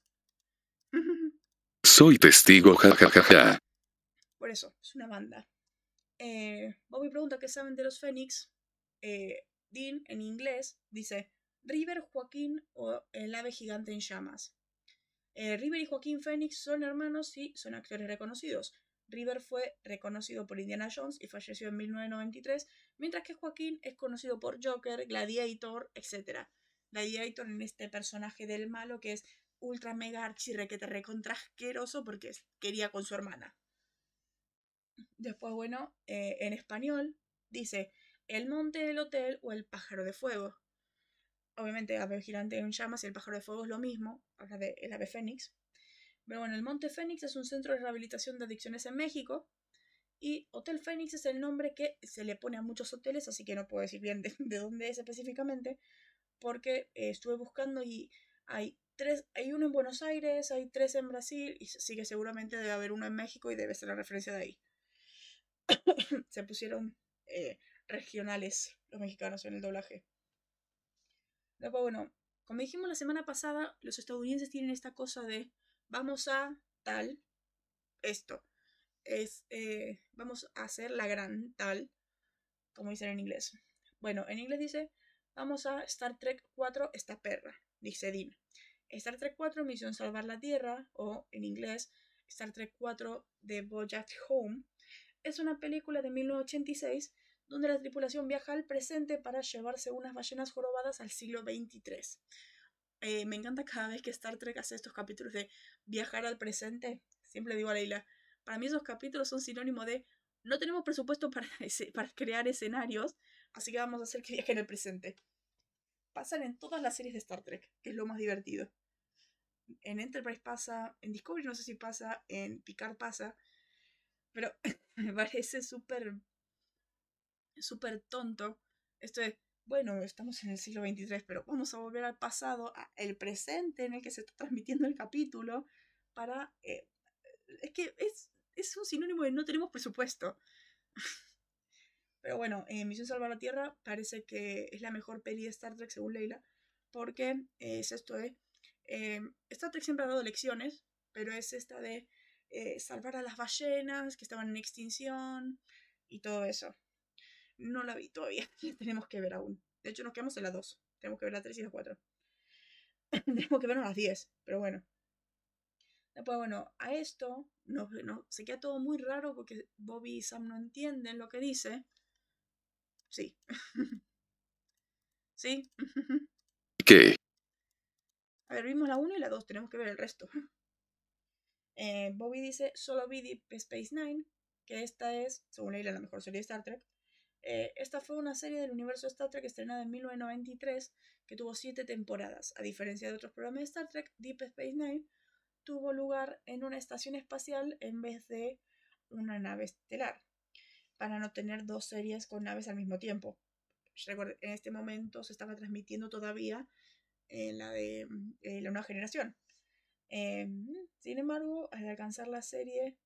Soy testigo, jajajaja. Por eso, es una banda. Bobby pregunta qué saben de los Fénix. Dean, en inglés, dice River, Joaquín o el ave gigante en llamas. Eh, River y Joaquín Phoenix son hermanos y son actores reconocidos. River fue reconocido por Indiana Jones y falleció en 1993, mientras que Joaquín es conocido por Joker, Gladiator, etc. Gladiator en este personaje del malo que es ultra mega archirrequete recontrasqueroso porque quería con su hermana. Después, bueno, eh, en español dice el monte del hotel o el pájaro de fuego obviamente ave gigante en llamas y el pájaro de fuego es lo mismo, habla de el ave fénix. Pero bueno, el Monte Fénix es un centro de rehabilitación de adicciones en México y Hotel Fénix es el nombre que se le pone a muchos hoteles, así que no puedo decir bien de, dónde es específicamente, porque eh, estuve buscando y hay tres, hay uno en Buenos Aires, hay tres en Brasil y sí que seguramente debe haber uno en México y debe ser la referencia de ahí. se pusieron eh, regionales los mexicanos en el doblaje. Después, bueno, como dijimos la semana pasada, los estadounidenses tienen esta cosa de vamos a tal, esto. Es, eh, vamos a hacer la gran tal, como dicen en inglés. Bueno, en inglés dice, vamos a Star Trek 4, esta perra, dice Dean. Star Trek 4, Misión Salvar la Tierra, o en inglés, Star Trek 4 de Bojack Home, es una película de 1986 donde la tripulación viaja al presente para llevarse unas ballenas jorobadas al siglo XXIII. Eh, me encanta cada vez que Star Trek hace estos capítulos de viajar al presente. Siempre digo a Leila, para mí esos capítulos son sinónimo de no tenemos presupuesto para, crear escenarios, así que vamos a hacer que viajen al presente. Pasan en todas las series de Star Trek, que es lo más divertido. En Enterprise pasa, en Discovery no sé si pasa, en Picard pasa, pero me parece súper súper tonto. Esto es, bueno, estamos en el siglo XXIII, pero vamos a volver al pasado, al presente en el que se está transmitiendo el capítulo, para... Eh, es que es, es un sinónimo de no tenemos presupuesto. Pero bueno, eh, Misión Salvar la Tierra parece que es la mejor peli de Star Trek según Leila, porque es esto de... Eh, Star Trek siempre ha dado lecciones, pero es esta de salvar a las ballenas que estaban en extinción y todo eso. No la vi todavía. tenemos que ver aún. De hecho, nos quedamos en las 2. Tenemos que ver la 3 y la 4. tenemos que vernos las 10, pero bueno. Después, bueno, a esto no, no, se queda todo muy raro porque Bobby y Sam no entienden lo que dice. Sí. ¿Sí? ¿Qué? A ver, vimos la 1 y la 2, tenemos que ver el resto. Eh, Bobby dice, solo vi Deep Space Nine, que esta es, según Leila, la mejor serie de Star Trek. Eh, esta fue una serie del universo Star Trek estrenada en 1993 que tuvo siete temporadas. A diferencia de otros programas de Star Trek, Deep Space Nine tuvo lugar en una estación espacial en vez de una nave estelar, para no tener dos series con naves al mismo tiempo. En este momento se estaba transmitiendo todavía en la de eh, la nueva generación. Em, sin embargo, al alcanzar la serie,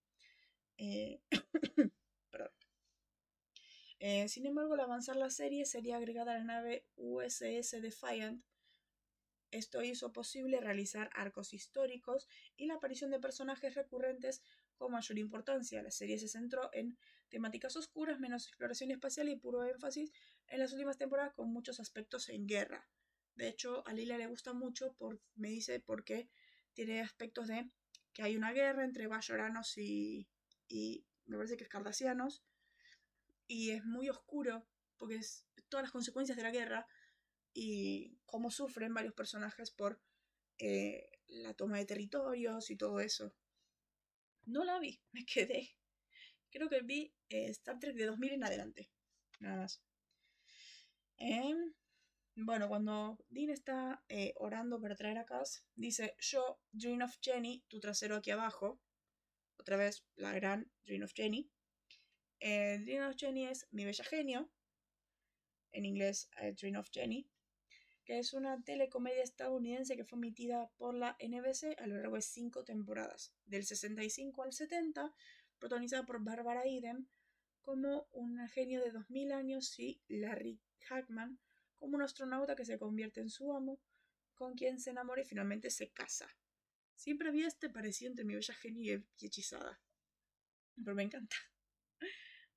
eh, sin embargo, al avanzar la serie sería agregada la nave USS Defiant. Esto hizo posible realizar arcos históricos y la aparición de personajes recurrentes con mayor importancia. La serie se centró en temáticas oscuras, menos exploración espacial y puro énfasis en las últimas temporadas con muchos aspectos en guerra. De hecho, a Lila le gusta mucho, por, me dice, porque tiene aspectos de que hay una guerra entre bayoranos y, y me parece que es cardasianos y es muy oscuro porque es todas las consecuencias de la guerra y cómo sufren varios personajes por eh, la toma de territorios y todo eso. No la vi, me quedé. Creo que vi eh, Star Trek de 2000 en adelante. Nada más. Em, bueno, cuando Dean está eh, orando para traer a Cass, dice, yo, Dream of Jenny, tu trasero aquí abajo. Otra vez, la gran Dream of Jenny. Eh, Dream of Jenny es Mi Bella Genio, en inglés eh, Dream of Jenny, que es una telecomedia estadounidense que fue emitida por la NBC a lo largo de cinco temporadas, del 65 al 70, protagonizada por Barbara Eden como un genio de 2000 años y Larry Hackman como un astronauta que se convierte en su amo, con quien se enamora y finalmente se casa. Siempre había este parecido entre mi bella genio y hechizada. Pero me encanta.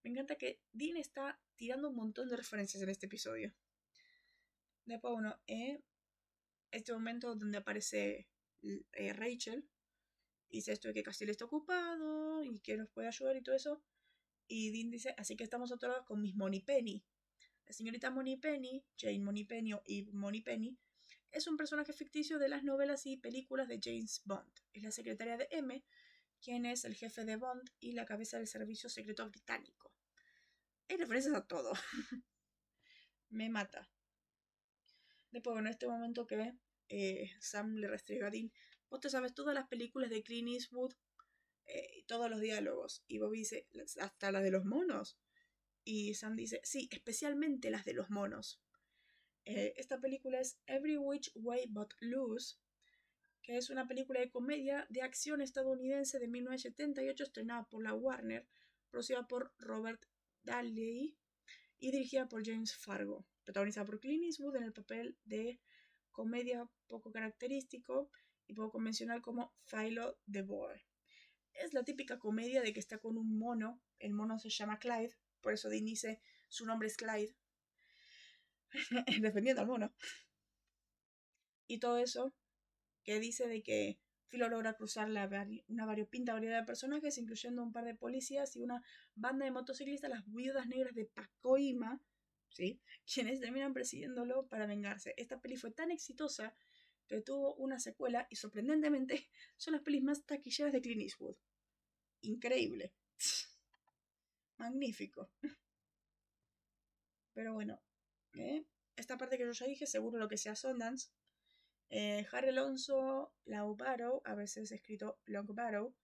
Me encanta que Dean está tirando un montón de referencias en este episodio. Después, bueno, eh, este momento donde aparece eh, Rachel, dice esto de que Castillo está ocupado y que nos puede ayudar y todo eso. Y Dean dice, así que estamos otra vez con Miss Penny. La señorita Penny, Jane Penny o Eve Penny, es un personaje ficticio de las novelas y películas de James Bond. Es la secretaria de M, quien es el jefe de Bond y la cabeza del servicio secreto británico. Hay referencias a todo. Me mata. Después, en este momento que eh, Sam le restriega a Dean, vos te sabes todas las películas de Clint Eastwood, eh, todos los diálogos. Y Bobby dice, hasta las de los monos. Y Sam dice, sí, especialmente las de los monos. Eh, esta película es Every Which Way But Loose, que es una película de comedia de acción estadounidense de 1978 estrenada por la Warner, producida por Robert Daly y dirigida por James Fargo, protagonizada por Clint Eastwood en el papel de comedia poco característico y poco convencional como Philo the Boy. Es la típica comedia de que está con un mono, el mono se llama Clyde, por eso Dean dice su nombre es Clyde, defendiendo al mono. Y todo eso que dice de que Philo logra cruzar la una variopinta variedad de personajes, incluyendo un par de policías y una banda de motociclistas, las viudas negras de Pacoima, ¿sí? quienes terminan presidiéndolo para vengarse. Esta peli fue tan exitosa que tuvo una secuela y sorprendentemente son las pelis más taquilleras de Clint Eastwood. Increíble. Magnífico. Pero bueno, ¿eh? esta parte que yo ya dije, seguro lo que sea Sundance, eh, Harry Alonso Barrow, a veces escrito Long Barrow,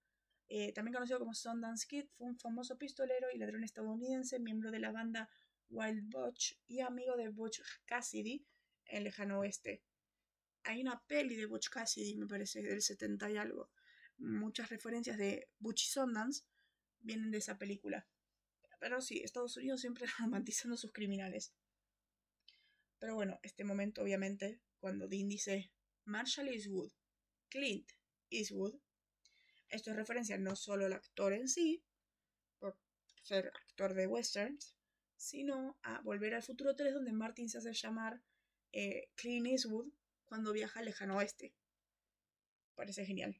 eh, también conocido como Sundance Kid, fue un famoso pistolero y ladrón estadounidense, miembro de la banda Wild Butch y amigo de Butch Cassidy en Lejano Oeste. Hay una peli de Butch Cassidy, me parece, del 70 y algo. Muchas referencias de Butch y Sundance vienen de esa película. Pero sí, Estados Unidos siempre romantizando sus criminales. Pero bueno, este momento obviamente, cuando Dean dice Marshall Eastwood, Clint Eastwood, esto es referencia no solo al actor en sí, por ser actor de westerns, sino a Volver al Futuro 3, donde Martin se hace llamar eh, Clint Eastwood cuando viaja al lejano oeste. Parece genial.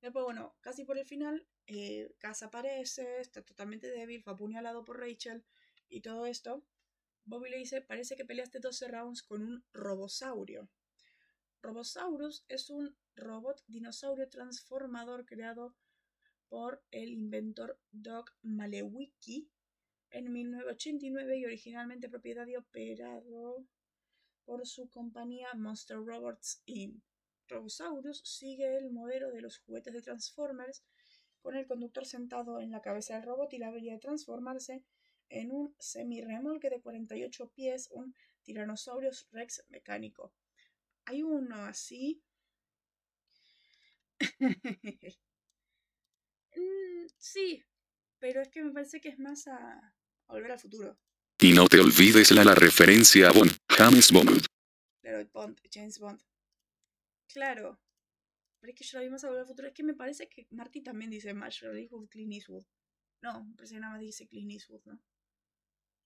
Después, bueno, casi por el final, eh, Casa aparece, está totalmente débil, fue apuñalado por Rachel y todo esto. Bobby le dice, parece que peleaste 12 rounds con un robosaurio. Robosaurus es un robot dinosaurio transformador creado por el inventor Doug Malewicki en 1989 y originalmente propiedad y operado por su compañía Monster Robots Inc. Robosaurus sigue el modelo de los juguetes de Transformers con el conductor sentado en la cabeza del robot y la habilidad de transformarse en un semirremolque de 48 pies, un Tyrannosaurus Rex mecánico. Hay uno así. Mm, sí, pero es que me parece que es más a, volver al futuro. Y no te olvides la, la referencia a Bond, James Bond. Claro, Bond, James Bond. Claro. Pero es que yo lo vi más a volver al futuro. Es que me parece que Marty también dice Marshall Eastwood, Clint Eastwood. No, me parece que nada más dice Clint Eastwood, ¿no?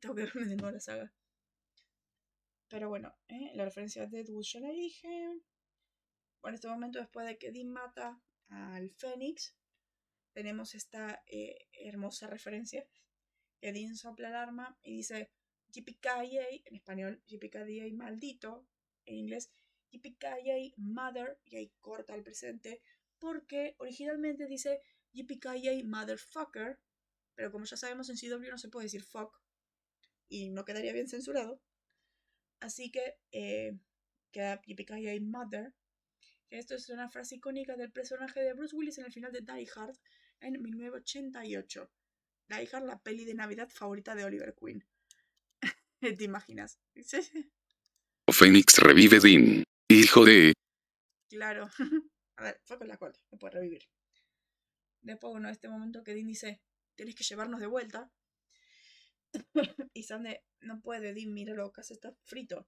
Tengo que verme de nuevo la saga. Pero bueno, ¿eh? la referencia de Deadwood ya la dije. Bueno, en este momento, después de que Dean mata al Fénix, tenemos esta eh, hermosa referencia. Que Dean sopla el arma y dice yippee en español yippee maldito, en inglés yippee mother, y ahí corta el presente, porque originalmente dice yippee motherfucker, pero como ya sabemos en CW no se puede decir fuck, y no quedaría bien censurado. Así que eh, queda Yippee Mother. Esto es una frase icónica del personaje de Bruce Willis en el final de Die Hard en 1988. Die Hard, la peli de Navidad favorita de Oliver Queen. ¿Te imaginas? Fénix revive Dean, hijo de... Claro. A ver, fue con la cola, me puede revivir. Después, bueno, este momento que Dean dice, tienes que llevarnos de vuelta. y Sande, no puede, Dean, míralo, casi está frito.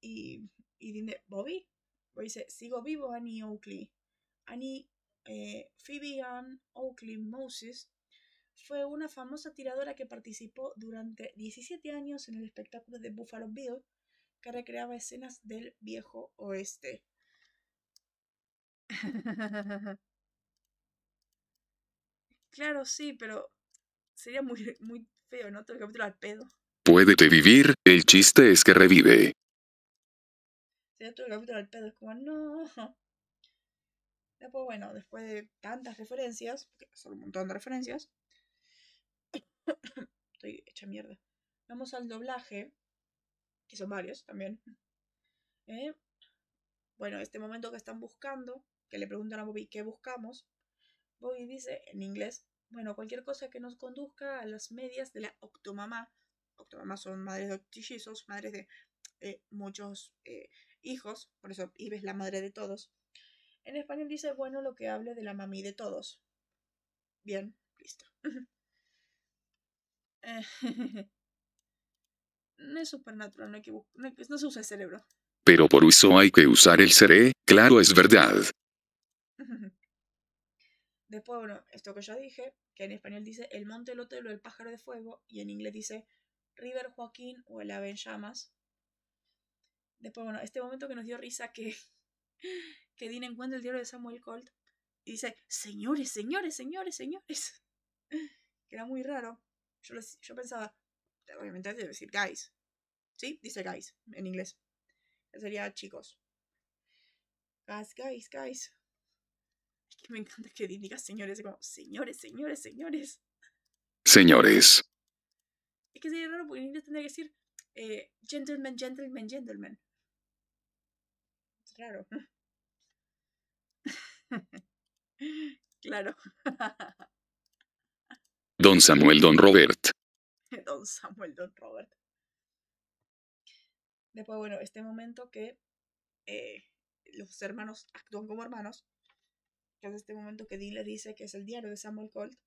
Y, y Dean de, ¿Bobby? Bobby dice, sigo vivo, Annie Oakley. Annie eh, Phoebe Ann Oakley Moses fue una famosa tiradora que participó durante 17 años en el espectáculo de Buffalo Bill, que recreaba escenas del viejo oeste. claro, sí, pero sería muy, muy feo, ¿no? Todo el capítulo al pedo. Puédete vivir, el chiste es que revive. Sería todo el capítulo al pedo, es como, no. Después, bueno, después de tantas referencias, porque son un montón de referencias, estoy hecha mierda. Vamos al doblaje, que son varios también. ¿Eh? Bueno, este momento que están buscando, que le preguntan a Bobby qué buscamos, Bobby dice en inglés, bueno, cualquier cosa que nos conduzca a las medias de la octomamá. Octomamá son madres de trillizos, madres de eh, muchos eh, hijos, por eso Ives es la madre de todos. En español dice, bueno, lo que hable de la mami de todos. Bien, listo. no es supernatural, no, hay que no, no se usa el cerebro. Pero por uso hay que usar el seré, claro es verdad. Después, bueno, esto que yo dije, que en español dice el monte, el hotel o el pájaro de fuego, y en inglés dice River Joaquín o el ave en llamas. Después, bueno, este momento que nos dio risa que que Dean encuentra el diario de Samuel Colt y dice, señores, señores, señores, señores. Que era muy raro. Yo, yo pensaba, obviamente debe decir guys. ¿Sí? Dice guys en inglés. sería chicos. Guys, guys, guys. Es que me encanta que Dean diga señores, como, señores, señores, señores. Señores. Es que sería raro porque en inglés tendría que decir eh, gentleman, gentleman, gentleman. Es raro. claro. Don Samuel, Don Robert. Don Samuel, Don Robert. Después, bueno, este momento que eh, los hermanos actúan como hermanos, que es este momento que Dean le dice que es el diario de Samuel Colt,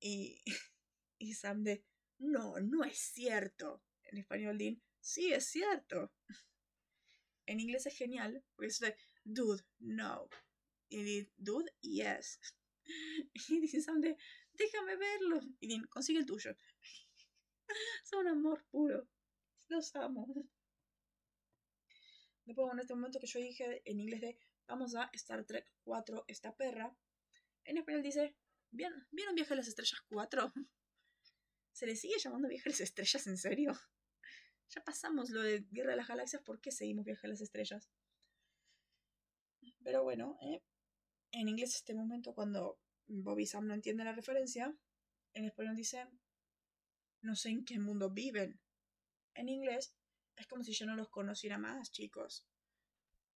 y, y Sam de, no, no es cierto. En español, Dean, sí es cierto. En inglés es genial, porque es de, dude, no. Y dice, dude, yes. Y dice Sam déjame verlo. Y dice, consigue el tuyo. Son un amor puro. Los amo. Después, en este momento que yo dije en inglés de vamos a Star Trek 4, esta perra, en español dice, ¿vieron, ¿vieron Viaje a las Estrellas 4? ¿Se le sigue llamando Viaje a las Estrellas en serio? Ya pasamos lo de Guerra de las Galaxias, ¿por qué seguimos Viaje a las Estrellas? Pero bueno, ¿eh? en inglés este momento cuando Bobby Sam no entiende la referencia, en español dice, no sé en qué mundo viven. En inglés es como si yo no los conociera más, chicos.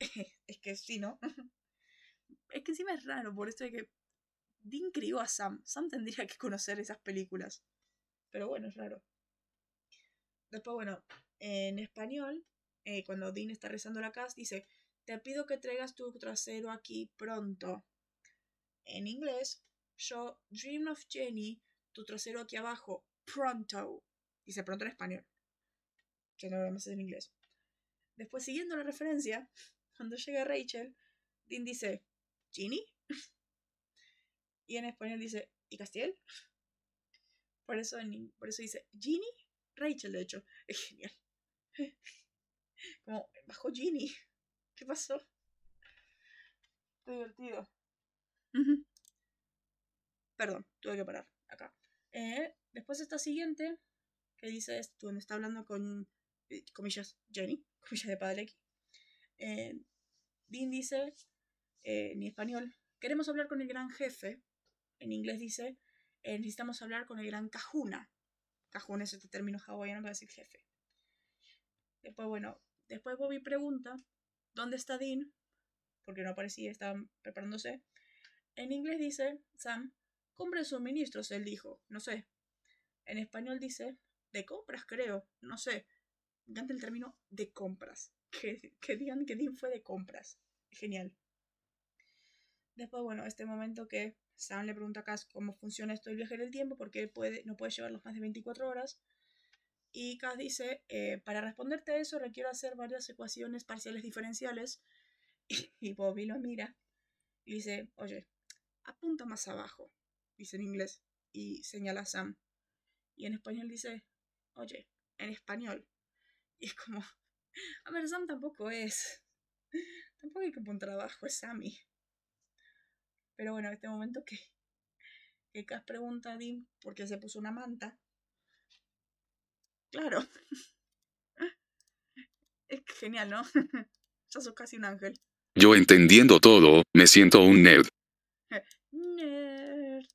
es que sí, ¿no? es que encima es raro, por esto de que Dean crió a Sam. Sam tendría que conocer esas películas. Pero bueno, es raro. Después, bueno, en español, eh, cuando Dean está rezando la casa, dice, te pido que traigas tu trasero aquí pronto. En inglés, yo Dream of Jenny, tu trasero aquí abajo, pronto. Dice pronto en español. Que no lo en inglés. Después, siguiendo la referencia, cuando llega Rachel, Dean dice, ¿Ginny? y en español dice, ¿y Castiel? Por eso, por eso dice, ¿Ginny? Rachel, de hecho. Es genial. Como, bajó Ginny. ¿Qué pasó? Qué divertido. Perdón, tuve que parar acá. Eh, después está siguiente, que dice esto, donde está hablando con, eh, comillas, Jenny, comillas de padre eh, Dean dice, en español, queremos hablar con el gran jefe. En inglés dice, necesitamos hablar con el gran Kahuna. Kahuna es este término hawaiano para decir jefe. Después, bueno, después Bobby pregunta ¿Dónde está Dean? Porque no aparecía, estaba preparándose. En inglés dice Sam, compra de suministros, él dijo, no sé. En español dice, de compras creo, no sé. Me encanta el término de compras. Que, que digan que Dean fue de compras. Genial. Después, bueno, este momento que Sam le pregunta a Cass cómo funciona esto del viaje en el tiempo, porque puede, no puede llevarlos más de 24 horas. Y Cass dice, eh, para responderte a eso requiero hacer varias ecuaciones parciales diferenciales. Y, Bobby lo mira y dice, oye, apunta más abajo, dice en inglés, y señala a Sam. Y en español dice, oye, en español. Y es como, a ver, Sam tampoco es. Tampoco hay que apuntar abajo, es Sammy. Pero bueno, en este momento que, que Cass pregunta a Dean por qué se puso una manta. Claro. Es genial, ¿no? ya sos casi un ángel. Yo entendiendo todo, me siento un nerd. Nerd.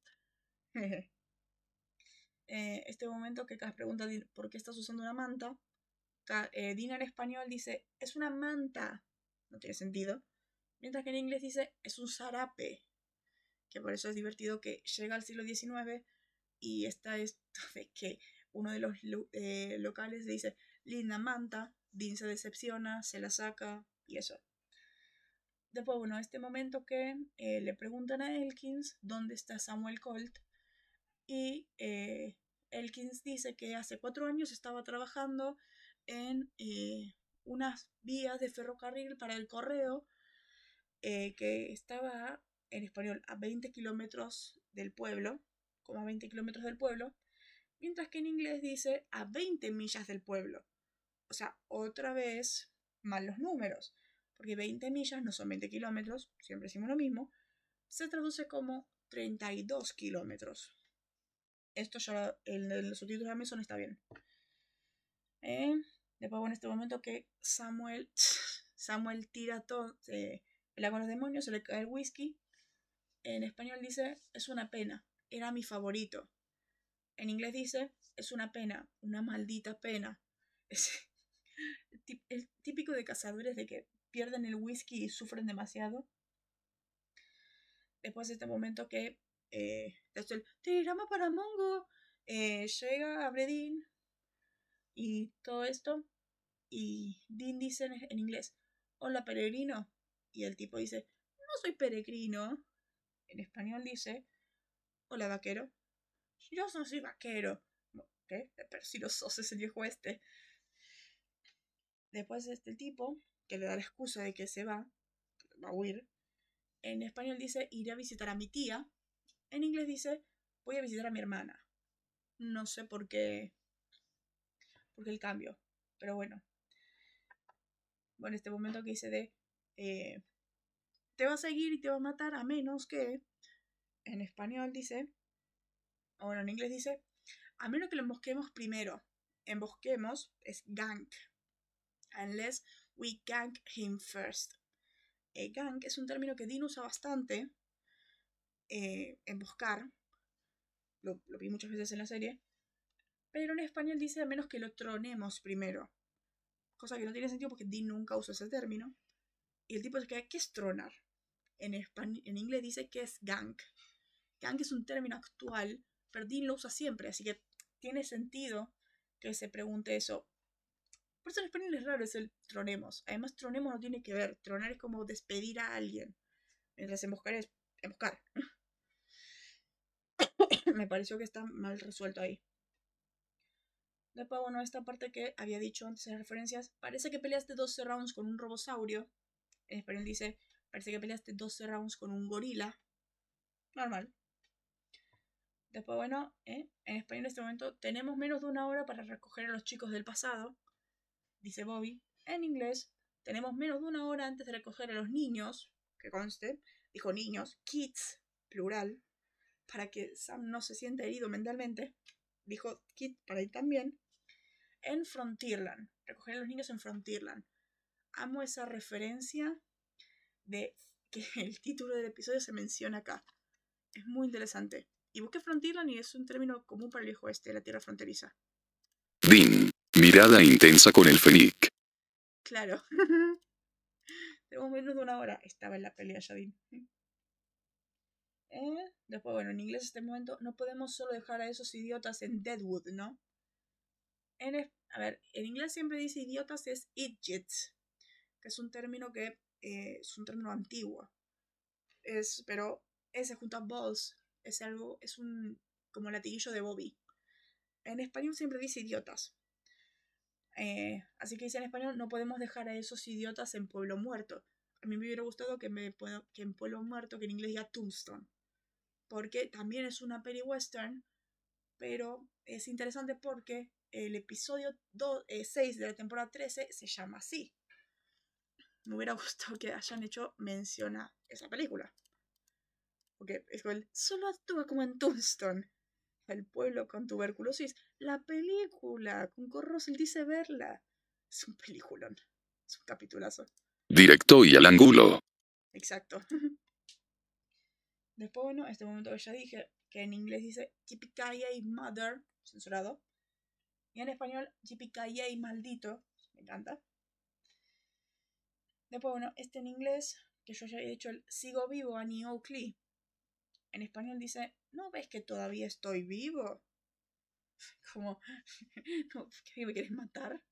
Eh, este momento que Cass pregunta por qué estás usando una manta, eh, Dean en español dice, es una manta. No tiene sentido. Mientras que en inglés dice, es un zarape que por eso es divertido que llega al siglo XIX y está esto que uno de los eh, locales le dice, linda manta, Dean se decepciona, se la saca y eso. Después, bueno, este momento que eh, le preguntan a Elkins dónde está Samuel Colt y eh, Elkins dice que hace cuatro años estaba trabajando en unas vías de ferrocarril para el correo que estaba en español a 20 kilómetros del pueblo, como a 20 kilómetros del pueblo, mientras que en inglés dice a 20 millas del pueblo. O sea, otra vez mal los números, porque 20 millas no son 20 kilómetros, siempre decimos lo mismo, se traduce como 32 kilómetros. Esto ya en los subtítulos de Amazon está bien. Eh, después, en este momento que Samuel, Samuel tira todo, eh, pelea con los demonios, se le cae el whisky en español dice, es una pena, era mi favorito. En inglés dice, es una pena, una maldita pena. Es el típico de cazadores de que pierden el whisky y sufren demasiado. Después de este momento que eh, tirama para Mongo eh, llega a Bredin y todo esto. Y Dean dice en inglés, hola peregrino. Y el tipo dice, no soy peregrino. En español dice, hola vaquero. Yo no soy vaquero. ¿Qué? Pero si lo sos es el viejo este. Después este tipo, que le da la excusa de que se va, va a huir. En español dice, iré a visitar a mi tía. En inglés dice, voy a visitar a mi hermana. No sé por qué. Por qué el cambio. Pero bueno. Bueno, este momento que hice de. Eh, te va a seguir y te va a matar a menos que, en español dice, o en inglés dice, a menos que lo embosquemos primero. Embosquemos es gank. Unless we gank him first. Eh, gank es un término que Dean usa bastante. Eh, emboscar. Lo, lo vi muchas veces en la serie. Pero en español dice a menos que lo tronemos primero. Cosa que no tiene sentido porque Dean nunca usa ese término. Y el tipo se queda, ¿qué es tronar? En, en inglés dice que es gank. Gank es un término actual, pero Dean lo usa siempre, así que tiene sentido que se pregunte eso. Por eso en español es raro, es el tronemos. Además, tronemos no tiene que ver. Tronar es como despedir a alguien. Mientras emboscar es emboscar. Me pareció que está mal resuelto ahí. Después, bueno, esta parte que había dicho antes en referencias, parece que peleaste 12 rounds con un robosaurio. En español dice, parece que peleaste 12 rounds con un gorila. Normal. Después, bueno, ¿eh? en español en este momento tenemos menos de una hora para recoger a los chicos del pasado, dice Bobby. En inglés, tenemos menos de una hora antes de recoger a los niños, que conste, dijo niños, kids, plural, para que Sam no se sienta herido mentalmente. Dijo kid para ir también. En Frontierland, recoger a los niños en Frontierland. Amo esa referencia de que el título del episodio se menciona acá. Es muy interesante. Y busqué Frontierland y es un término común para el viejo oeste, la tierra fronteriza. Dean, mirada intensa con el Fenic. Claro. Tengo menos de una hora. Estaba en la pelea ya, Dean. ¿Eh? Después, bueno, en inglés este momento no podemos solo dejar a esos idiotas en Deadwood, ¿no? En, a ver, en inglés siempre dice idiotas es idiots, que es un término que eh, es un término antiguo. Es, pero ese junto a balls es algo, es un como latiguillo de Bobby. En español siempre dice idiotas. Eh, así que dice en español, no podemos dejar a esos idiotas en Pueblo Muerto. A mí me hubiera gustado que, me, que en Pueblo Muerto, que en inglés diga Tombstone. Porque también es una peri western, pero es interesante porque el episodio 6 eh, de la temporada 13 se llama así. Me hubiera gustado que hayan hecho mención a esa película. Porque es el, solo actúa como en Tombstone. El pueblo con tuberculosis. La película con Corrosel dice verla. Es un peliculón. Es un capitulazo. Directo y al ángulo. Exacto. Después, bueno, este momento que ya dije, que en inglés dice y Mother, censurado. Y en español, y Maldito. Me encanta. Después, bueno, este en inglés, que yo ya he hecho el Sigo vivo, Annie Oakley. En español dice, ¿no ves que todavía estoy vivo? Como, ¿qué me quieres matar?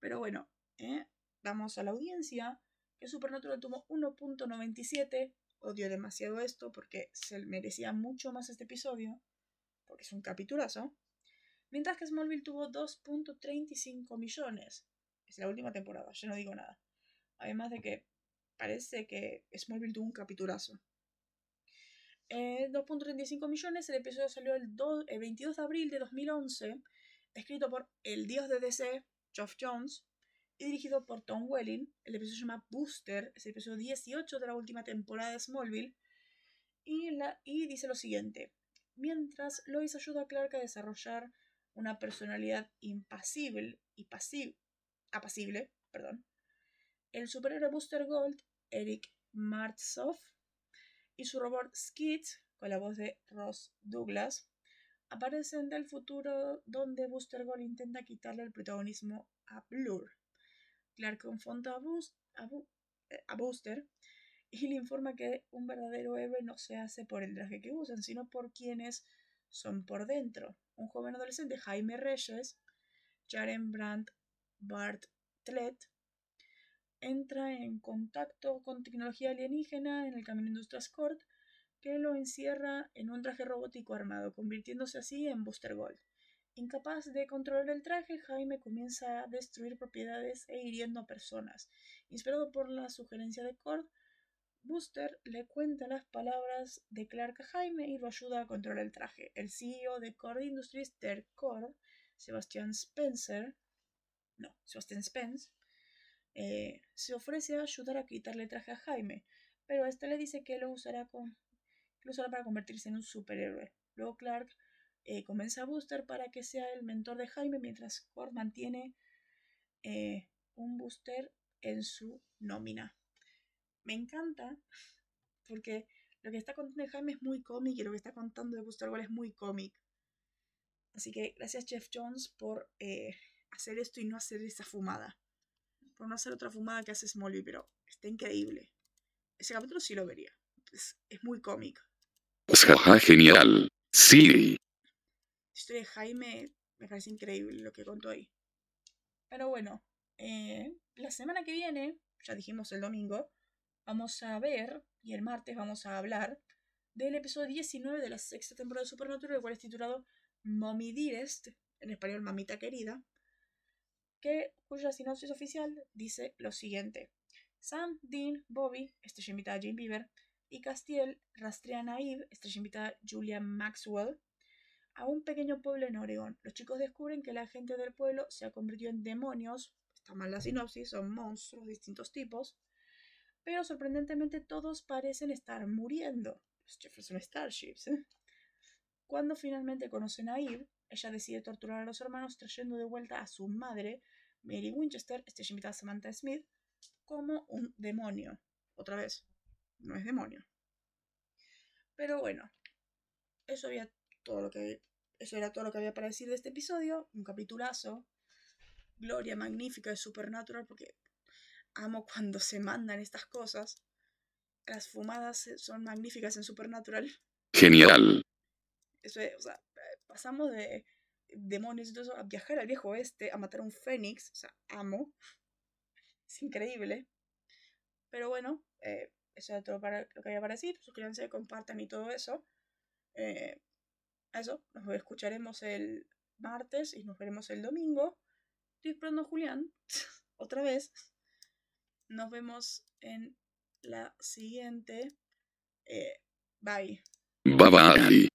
Pero bueno, ¿eh? vamos a la audiencia, que Supernatural tuvo 1.97. Odio demasiado esto porque se merecía mucho más este episodio, porque es un capitulazo. Mientras que Smallville tuvo 2.35 millones. Es la última temporada, yo no digo nada. Además de que parece que Smallville tuvo un capitulazo. 2.35 eh, millones, el episodio salió el, 22 de abril de 2011, escrito por el dios de DC, Geoff Jones, y dirigido por Tom Welling. El episodio se llama Booster, es el episodio 18 de la última temporada de Smallville, y, la, y dice lo siguiente. Mientras Lois ayuda a Clark a desarrollar una personalidad impasible y apacible, perdón, el superhéroe Booster Gold, Eric Martsoff, y su robot Skid, con la voz de Ross Douglas, aparecen del futuro donde Booster Gold intenta quitarle el protagonismo a Blur. Clark confronta a, eh, a, Booster y le informa que un verdadero héroe no se hace por el traje que usan, sino por quienes son por dentro. Un joven adolescente, Jaime Reyes, Jaren Brandt Bartlett, entra en contacto con tecnología alienígena en el camino Industrias Court, que lo encierra en un traje robótico armado, convirtiéndose así en Booster Gold. Incapaz de controlar el traje, Jaime comienza a destruir propiedades e hiriendo a personas. Inspirado por la sugerencia de Cord, Booster le cuenta las palabras de Clark a Jaime y lo ayuda a controlar el traje. El CEO de Cord Industries, Ter Cord, Sebastian Spencer, no, Sebastian Spence, eh, se ofrece a ayudar a quitarle el traje a Jaime, pero este le dice que lo usará, para convertirse en un superhéroe. Luego Clark eh, convence a Booster para que sea el mentor de Jaime mientras Cord mantiene eh, un Booster en su nómina. Me encanta porque lo que está contando Jaime es muy cómic y lo que está contando de Gold es muy cómic. Así que gracias Jeff Jones por hacer esto y no hacer esa fumada por no hacer otra fumada que hace Smallville, pero está increíble. Ese capítulo sí lo vería. Es, muy cómico. Jaja, genial. Sí. La historia de Jaime me parece increíble lo que contó ahí. Pero bueno, eh, la semana que viene, ya dijimos el domingo, vamos a ver, y el martes vamos a hablar, del episodio 19 de la sexta temporada de Supernatural, el cual es titulado Mommy Dearest, en español Mamita Querida, que, cuya sinopsis oficial dice lo siguiente. Sam, Dean, Bobby, estrella invitada Jane Bieber, y Castiel rastrean a Eve, estrella invitada Julia Maxwell, a un pequeño pueblo en Oregón. Los chicos descubren que la gente del pueblo se ha convertido en demonios, está mal la sinopsis, son monstruos de distintos tipos, pero sorprendentemente todos parecen estar muriendo. Los Jefferson Starships. ¿eh? Cuando finalmente conocen a Eve, ella decide torturar a los hermanos trayendo de vuelta a su madre, Mary Winchester, este invitada Samantha Smith, como un demonio. Otra vez, no es demonio. Pero bueno, eso había todo lo que eso era todo lo que había para decir de este episodio, un capitulazo. Gloria magnífica de Supernatural porque amo cuando se mandan estas cosas. las fumadas eh, son magníficas en Supernatural. Genial. Eso es, o sea, pasamos de demonios y todo eso a viajar al viejo oeste, a matar a un fénix. O sea, amo. Es increíble. Pero bueno, eh, eso era todo para lo que había para decir. Suscríbanse, compartan y todo eso. Eh, eso, nos escucharemos el martes y nos veremos el domingo. Estoy esperando a Julián, otra vez. Nos vemos en la siguiente. Eh, bye. Bye bye.